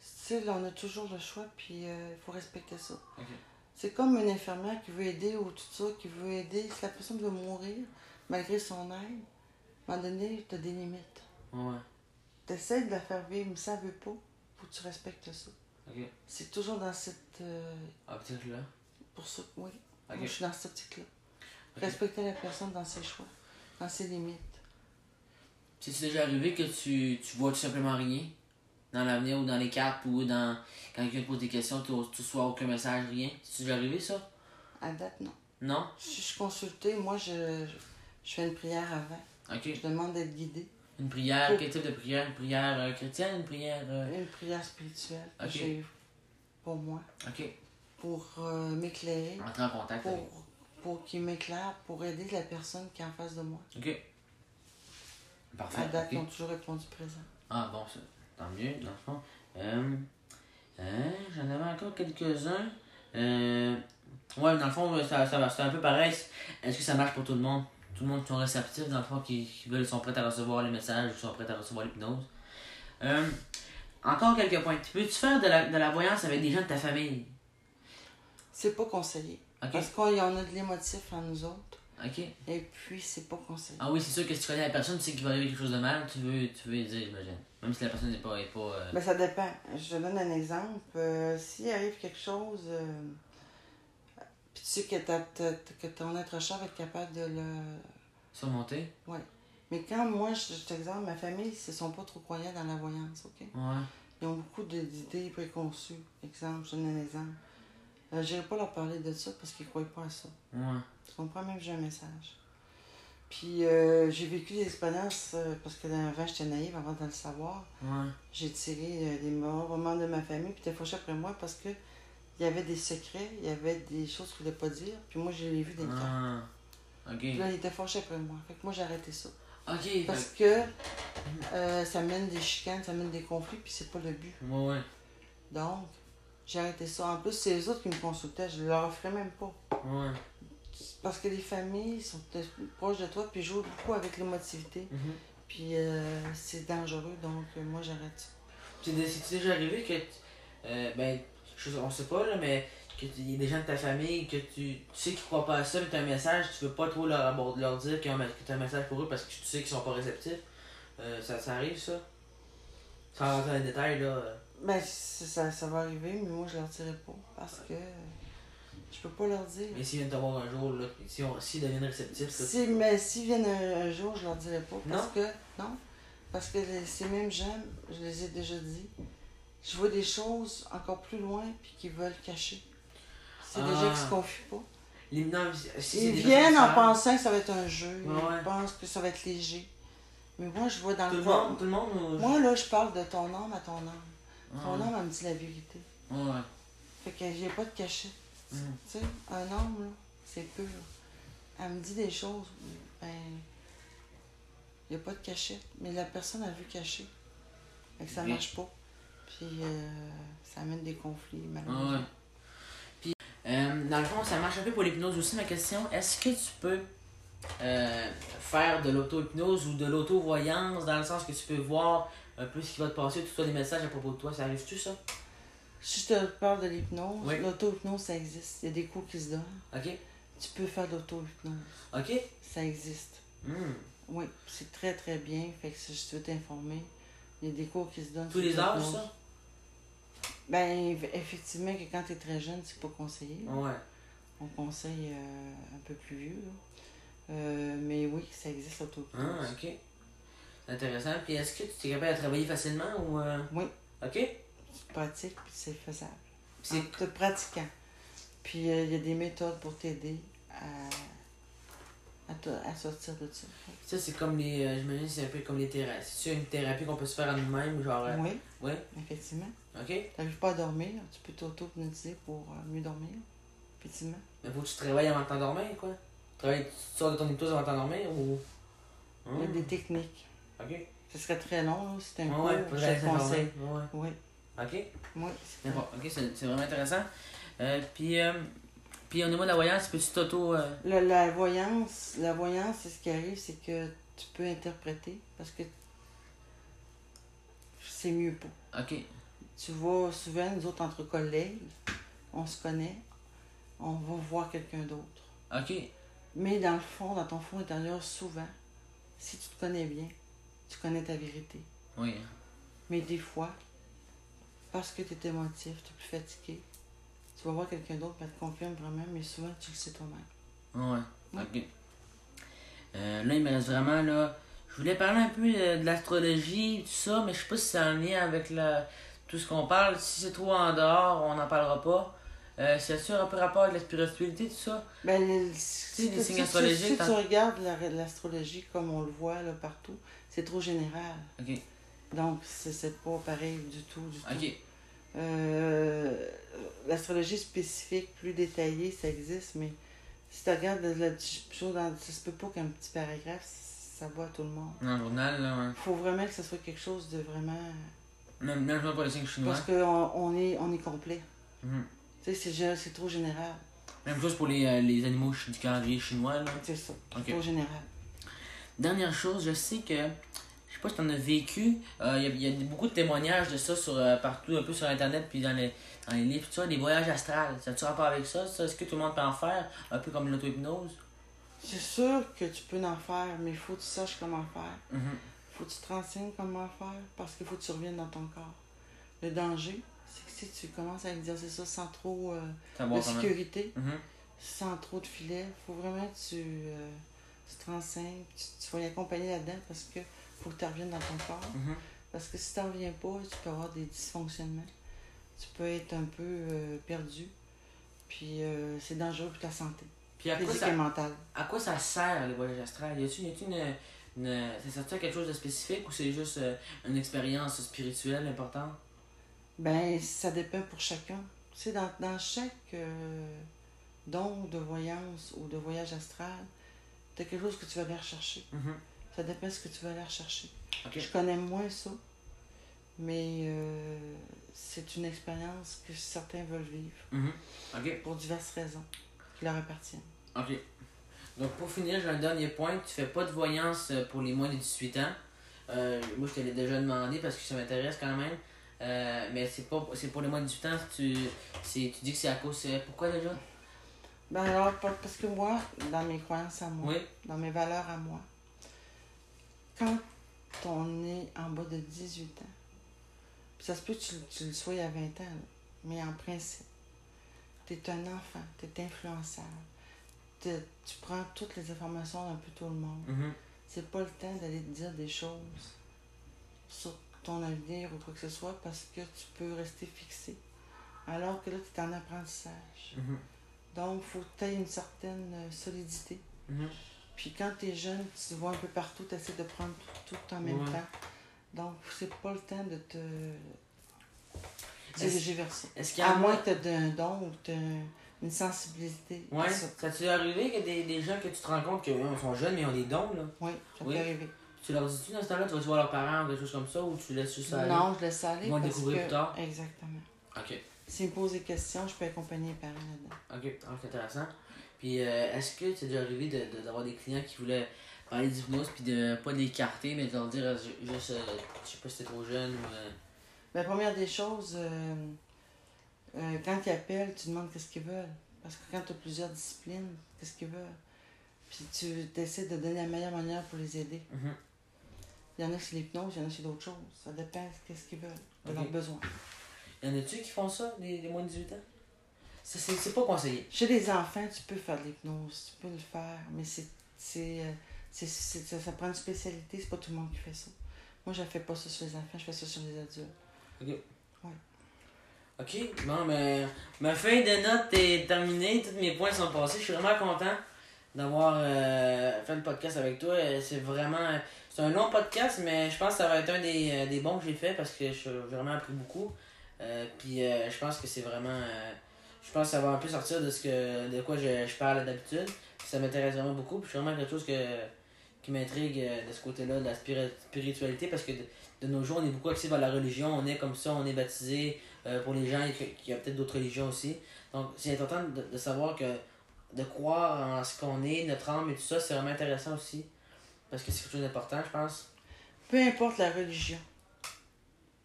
sais, là, on a toujours le choix, puis euh, il faut respecter ça. C'est comme une infirmière qui veut aider ou tout ça, qui veut aider. Si la personne veut mourir, malgré son aide, à un moment donné, tu as des limites. Ouais, Tu essaies de la faire vivre, mais ça veut pas, faut que tu respectes ça. C'est toujours dans cette. euh, Optique là. pour ça, oui. Moi, je suis dans cette optique-là. Respecter la personne dans ses choix, dans ses limites. C'est déjà arrivé que tu, tu vois tout simplement rien dans l'avenir ou dans les cartes ou dans quand quelqu'un pose des questions, tu tu reçois aucun message, rien? C'est déjà arrivé ça? À date, non. Non? Si je suis consultée, moi, je, je fais une prière avant. Ok. Je demande d'être guidée. Une prière, Pour- quel type de prière? Une prière euh, chrétienne, une prière. euh, Une prière spirituelle pour moi, Ok. pour euh, m'éclairer, Entrer en contact avec. pour, pour qu'il m'éclaire, pour aider la personne qui est en face de moi. Ok. Parfait. À date, ils ont toujours répondu présent. Ah bon, ça, tant mieux, dans le fond. Euh, J'en avais encore quelques-uns. Ouais, dans le fond, ça, ça c'est un peu pareil. Est-ce que ça marche pour tout le monde? Tout le monde qui sont réceptifs, dans le fond, qui, qui veulent, sont prêts à recevoir les messages ou sont prêts à recevoir l'hypnose. Euh, encore quelques points. Peux-tu faire de la, de la voyance avec des gens de ta famille? C'est pas conseillé. Parce qu'il y en a de l'émotif en nous autres. Ok? Et puis, c'est pas conseillé. Ah oui, c'est sûr que si tu connais la personne, tu sais qu'il va arriver quelque chose de mal, tu veux, tu veux dire, j'imagine. Même si la personne n'est pas. Est pas euh, Mais ça dépend. Je te donne un exemple. Euh, S'il arrive quelque chose, euh, puis tu sais que, ta- ta- que ton être cher va être capable de le. surmonter? Mais quand moi, je, je t'exemple, ma famille, ils ne sont pas trop croyants dans la voyance, OK? Ouais. Ils ont beaucoup d'idées préconçues. Exemple, je donne un exemple. Euh, je n'irai pas leur parler de ça parce qu'ils ne croient pas à ça. Ouais. Tu comprends même que j'ai un message. Puis euh, j'ai vécu des expériences euh, parce que avant j'étais naïve avant de le savoir. Ouais. J'ai tiré euh, des morts de ma famille, puis t'es fâché après moi parce que il y avait des secrets, il y avait des choses qu'il ne voulait pas dire, puis moi je l'ai vu des cartes. Ah. Ok. Puis là, il était fâché après moi. Fait que moi j'ai arrêté ça. Ok. Parce fait- que euh, ça mène des chicanes, ça mène des conflits, puis c'est pas le but. Ouais, ouais. Donc, j'ai arrêté ça. En plus, c'est les autres qui me consultaient, je leur offrais même pas. Ouais. Parce que les familles sont proches de toi, puis jouent beaucoup avec l'émotivité. Mhm. Puis euh, c'est dangereux, donc euh, moi j'arrête ça. C'est dé- C'est déjà arrivé que. euh, ben, je, on sait pas, là, mais que il y a des gens de ta famille que tu, tu sais qu'ils croient pas à ça, mais tu as un message, tu veux pas trop leur, leur dire qu'il y a un, que message pour eux parce que tu sais qu'ils sont pas réceptifs. Euh, ça, ça arrive, ça? Sans rentrer dans les détails, là. euh. Ben, ça, ça va arriver, mais moi je leur dirai pas. Parce que je peux pas leur dire. Mais s'ils viennent te voir un jour, là, si s'ils deviennent réceptifs, là, Si, mais s'ils viennent un, un jour, je leur dirai pas. Parce Non? que, non. Parce que les- ces mêmes gens, je les ai déjà dit, je vois des choses encore plus loin puis qu'ils veulent cacher. C'est des Ah. gens qui se confient pas. les- non, Ils viennent en pensant que ça va être un jeu. Ouais, ouais. Ils pensent que ça va être léger. Mais moi, je vois dans Tout le monde, tout le monde ou- Moi, là, je parle de ton âme à ton âme. Ah, Ton âme, elle me dit la vérité. Ouais. Fait que j'ai pas de cachette. Mm. Tu sais, un homme, là, c'est pur. Elle me dit des choses, ben, il n'y a pas de cachette. Mais la personne a vu cacher. Fait que ça marche pas. Puis euh, ça amène des conflits, Ah malheureusement. ouais. Puis, euh, dans le fond, ça marche un peu pour l'hypnose aussi. Ma question, est-ce que tu peux euh, faire de l'auto-hypnose ou de l'auto-voyance dans le sens que tu peux voir un peu ce qui va te passer, tout ça, des messages à propos de toi, ça arrive-tu ça? Si je te parle de l'hypnose, Oui. l'auto-hypnose, ça existe. Il y a des cours qui se donnent. Ok? Tu peux faire de l'auto-hypnose. Ok? Ça existe. Hmm. Oui, c'est très très bien. Fait que si je veux t'informer, il y a des cours qui se donnent. Tous les âges, ça? Ben, eff- effectivement, que quand tu es très jeune, c'est pas conseillé. là. Ouais. On conseille euh, un peu plus vieux. là. Euh, mais oui, ça existe l'autopause. Ah, ok. C'est intéressant. Puis est-ce que tu es capable de travailler facilement ou. euh, Oui, Ok. tu pratiques puis c'est faisable. C'est te pratiquant. Puis il y a des méthodes pour t'aider à, à, te- à sortir de ça. Ça, c'est comme les. euh, J'imagine que c'est un peu comme les thérapies. C'est une thérapie qu'on peut se faire à nous-mêmes, genre. euh, Oui, Ouais. effectivement. Ok? Tu n'arrives pas à dormir, tu peux t'auto-hypnotiser pour euh, mieux dormir. Effectivement. Mais faut que tu travailles avant de t'endormir, quoi. Tu, travailles, tu sors de ton hypnose avant de t'endormir ou? Il y a Hmm. des techniques. Ok. Ce serait très long, là, c'est un Ouais, cours, ouais, faut je te conseille. Ouais. Oui, Ok. oui. c'est D'accord. Ok, c'est c'est vraiment intéressant. Euh, puis, euh, puis au niveau de la voyance, peux-tu t'auto. euh, La, la voyance, la voyance, c'est ce qui arrive, c'est que tu peux interpréter parce que c'est mieux pas. Ok. Tu vois, souvent, nous autres, entre collègues, on se connaît, on va voir quelqu'un d'autre. Ok. Mais dans le fond, dans ton fond intérieur, souvent, si tu te connais bien, tu connais ta vérité. Oui. Mais des fois, parce que tu es émotif, tu es plus fatigué, tu vas voir quelqu'un d'autre, qui te confirme vraiment, mais souvent, tu le sais toi-même. Ouais. Ouais. Ok. Euh, là, il me reste vraiment là. Je voulais parler un peu euh, de l'astrologie, tout ça, mais je sais pas si c'est en lien avec la... tout ce qu'on parle. Si c'est trop en dehors, on n'en parlera pas. Euh, c'est sûr un peu rapport avec la spiritualité, tout ça. Ben, si, les si- signes si- astrologiques, si tu regardes la- l'astrologie comme on le voit là, partout, c'est trop général. Donc, c'est- pas pareil du tout, du tout. Euh, L'astrologie spécifique, plus détaillée, ça existe, mais si tu regardes la, chose dans, ça se peut pas qu'un petit paragraphe, ça à tout le monde. Le journal, là, ouais. Il faut vraiment que ce soit quelque chose de vraiment... Même, même pour les signes chinois. Parce qu'on on est, on est complet. Mhm. Tu sais, c'est trop général. Même chose pour les, euh, les animaux du calendrier chinois. C'est ça. C'est Ok. trop général. Dernière chose, je sais que, je sais pas si t'en as vécu, euh, il y, a- il y a beaucoup de témoignages de ça sur, euh, partout, un peu sur Internet, puis dans les, dans les livres, tout ça, des voyages astrales. Ça a-tu rapport avec ça? ça? Est-ce que tout le monde peut en faire? Un peu comme l'auto-hypnose? C'est sûr que tu peux en faire, mais il faut que tu saches comment faire. Mhm. Faut que tu te renseignes comment faire parce qu'il faut que tu reviennes dans ton corps. Le danger, c'est que si tu commences à exercer ça sans trop euh, de sécurité, Mhm. sans trop de filets, faut vraiment que tu, euh, tu te renseignes, tu, tu sois accompagné là-dedans parce que faut que tu reviennes dans ton corps. Mhm. Parce que si tu n'en reviens pas, tu peux avoir des dysfonctionnements. Tu peux être un peu euh, perdu. Puis euh, c'est dangereux pour ta santé, Puis à quoi, physique ça, et mentale. à quoi ça sert les voyages astrales? Y y a-tu une. Une ça quelque chose de spécifique ou c'est juste euh, une expérience spirituelle importante? Ben, ça dépend pour chacun. Tu sais, dans, dans chaque euh, don de voyance ou de voyage astral, tu as quelque chose que tu vas aller rechercher. Mhm. Ça dépend de ce que tu vas aller rechercher. Je connais moins ça, mais euh, c'est une expérience que certains veulent vivre Mhm. Ok. pour diverses raisons qui leur appartiennent. Donc pour finir, j'ai un dernier point. Tu fais pas de voyance euh, pour les moins de 18 ans. Euh, moi, je te l'ai déjà demandé parce que ça m'intéresse quand même. Euh, mais c'est pas c'est pour les moins de 18 ans. Tu, c'est, tu dis que c'est à cause. Pourquoi déjà? Ben alors, pa- parce que moi, dans mes croyances à moi, Oui. dans mes valeurs à moi, quand on est en bas de 18 ans, ça se peut que tu, tu le sois à 20 ans, là, mais en principe, tu es un enfant, tu es influençable, tu prends toutes les informations d'un peu tout le monde. Mhm. C'est pas le temps d'aller te dire des choses sur ton avenir ou quoi que ce soit parce que tu peux rester fixé. Alors que là, tu es en apprentissage. Mhm. Donc, il faut que tu aies une certaine euh, solidité. Mhm. Puis quand tu es jeune, tu vois un peu partout, tu essaies de prendre tout, tout en même Ouais. temps. Donc, c'est pas le temps de te Est-ce- diriger vers ça. À moins que tu aies un don ou que tu une sensibilité. Ouais. ça. Ça t'est arrivé a des, des gens que tu te rends compte qu'ils sont jeunes mais ils ont des dons là? Oui, ça Oui. peut arriver. Tu leur dis-tu dans ce temps-là, tu vas voir leurs parents ou des choses comme ça ou tu laisses juste ça aller? Non, je laisse aller. Ils vont parce découvrir que... plus tard? Exactement. Ok. S'ils me posent des questions, je peux accompagner les parents là-dedans. Ok, ah, c'est intéressant. Puis euh, est-ce que c'est déjà arrivé de- de- d'avoir des clients qui voulaient parler d'hypnose puis de pas de l'écarter mais de leur dire juste euh, je sais pas si t'es trop jeune ou euh, La première des choses, euh, euh, quand ils appellent, tu demandes qu'est-ce qu'ils veulent. Parce que quand tu as plusieurs disciplines, qu'est-ce qu'ils veulent? Puis tu essaies de donner la meilleure manière pour les aider. Mhm. Il y en a c'est l'hypnose, il y en a c'est d'autres choses. Ça dépend de ce qu'ils veulent, de leurs besoins. Y en a-tu qui font ça, des moins de 18 ans? C'est c'est pas conseillé. Chez les enfants, tu peux faire de l'hypnose, tu peux le faire, mais c'est, c'est, euh, c'est, ça, ça prend une spécialité, c'est pas tout le monde qui fait ça. Moi, je fais pas ça sur les enfants, je fais ça sur les adultes. Ok, bon, ben, ma feuille de notes est terminée, tous mes points sont passés. Je suis vraiment content d'avoir euh, fait le podcast avec toi. Euh, C'est vraiment. C'est un long podcast, mais je pense que ça va être un des, euh, des bons que j'ai fait parce que j'ai vraiment appris beaucoup. Puis euh, je pense que c'est vraiment. je pense que ça va un peu sortir de ce que de quoi je, je parle d'habitude. Ça m'intéresse vraiment beaucoup. Puis c'est vraiment quelque chose que, qui m'intrigue de ce côté-là, de la spiri- spiritualité, parce que de, de nos jours, on est beaucoup axé vers la religion. On est comme ça, on est baptisé. Euh, pour les gens qui a peut-être d'autres religions aussi. Donc c'est important de, de savoir que de croire en ce qu'on est, notre âme et tout ça, c'est vraiment intéressant aussi. Parce que c'est quelque chose d'important, je pense. Peu importe la religion,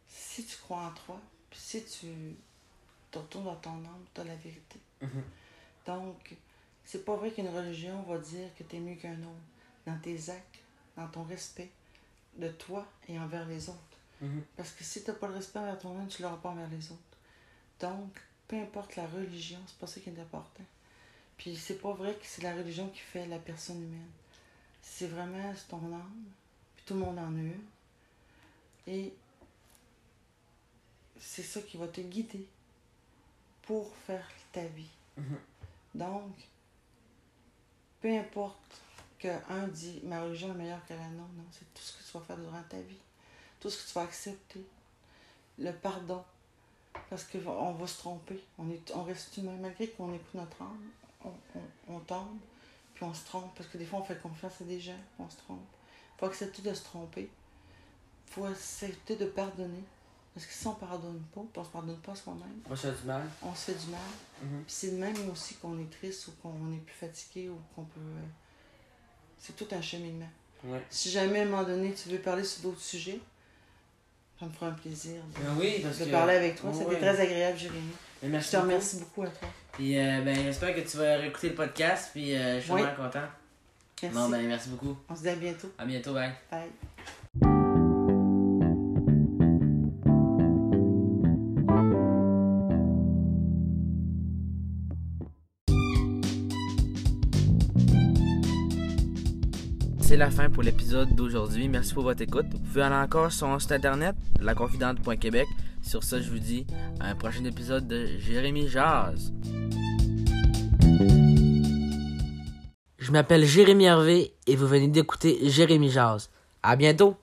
si tu crois en toi, puis si tu te retournes dans ton âme, tu as la vérité. Mhm. Donc, c'est pas vrai qu'une religion va dire que tu es mieux qu'un autre dans tes actes, dans ton respect de toi et envers les autres. Mhm. Parce que si tu n'as pas le respect envers toi-même, tu ne l'auras pas envers les autres. Donc, peu importe la religion, c'est pas ça qui est important. Puis c'est pas vrai que c'est la religion qui fait la personne humaine. C'est vraiment ton âme, puis tout le monde en a une. Et c'est ça qui va te guider pour faire ta vie. Mhm. Donc, peu importe qu'un dit ma religion est meilleure que la nôtre, non, c'est tout ce que tu vas faire durant ta vie. Tout ce que tu vas accepter. Le pardon. Parce qu'on va se tromper. On, est, on reste humain. Malgré qu'on écoute notre âme, on, on, on tombe, puis on se trompe. Parce que des fois, on fait confiance à des gens, on se trompe. faut accepter de se tromper. faut accepter de pardonner. Parce que si on pardonne pas, puis on se pardonne pas soi-même, Moi, ça a du mal. on se fait du mal. Mhm. Puis c'est de même aussi qu'on est triste ou qu'on est plus fatigué ou qu'on peut. euh, C'est tout un cheminement. Ouais. Si jamais à un moment donné tu veux parler sur d'autres sujets, ça me fera un plaisir de, Ben oui, parce de que. parler avec toi. C'était ouais. très agréable, Jérémy. Ben, Je te beaucoup. remercie beaucoup à toi. Puis euh, ben, j'espère que tu vas réécouter le podcast. Puis euh, je suis Oui. vraiment content. Merci. Bon, ben, merci beaucoup. On se dit à bientôt. À bientôt, bye. Bye. C'est la fin pour l'épisode d'aujourd'hui. Merci pour votre écoute. Vous pouvez aller encore sur mon site internet, laconfidente.québec. Sur ça, je vous dis à un prochain épisode de Jérémy Jazz. Je m'appelle Jérémy Hervé et vous venez d'écouter Jérémy Jazz. À bientôt!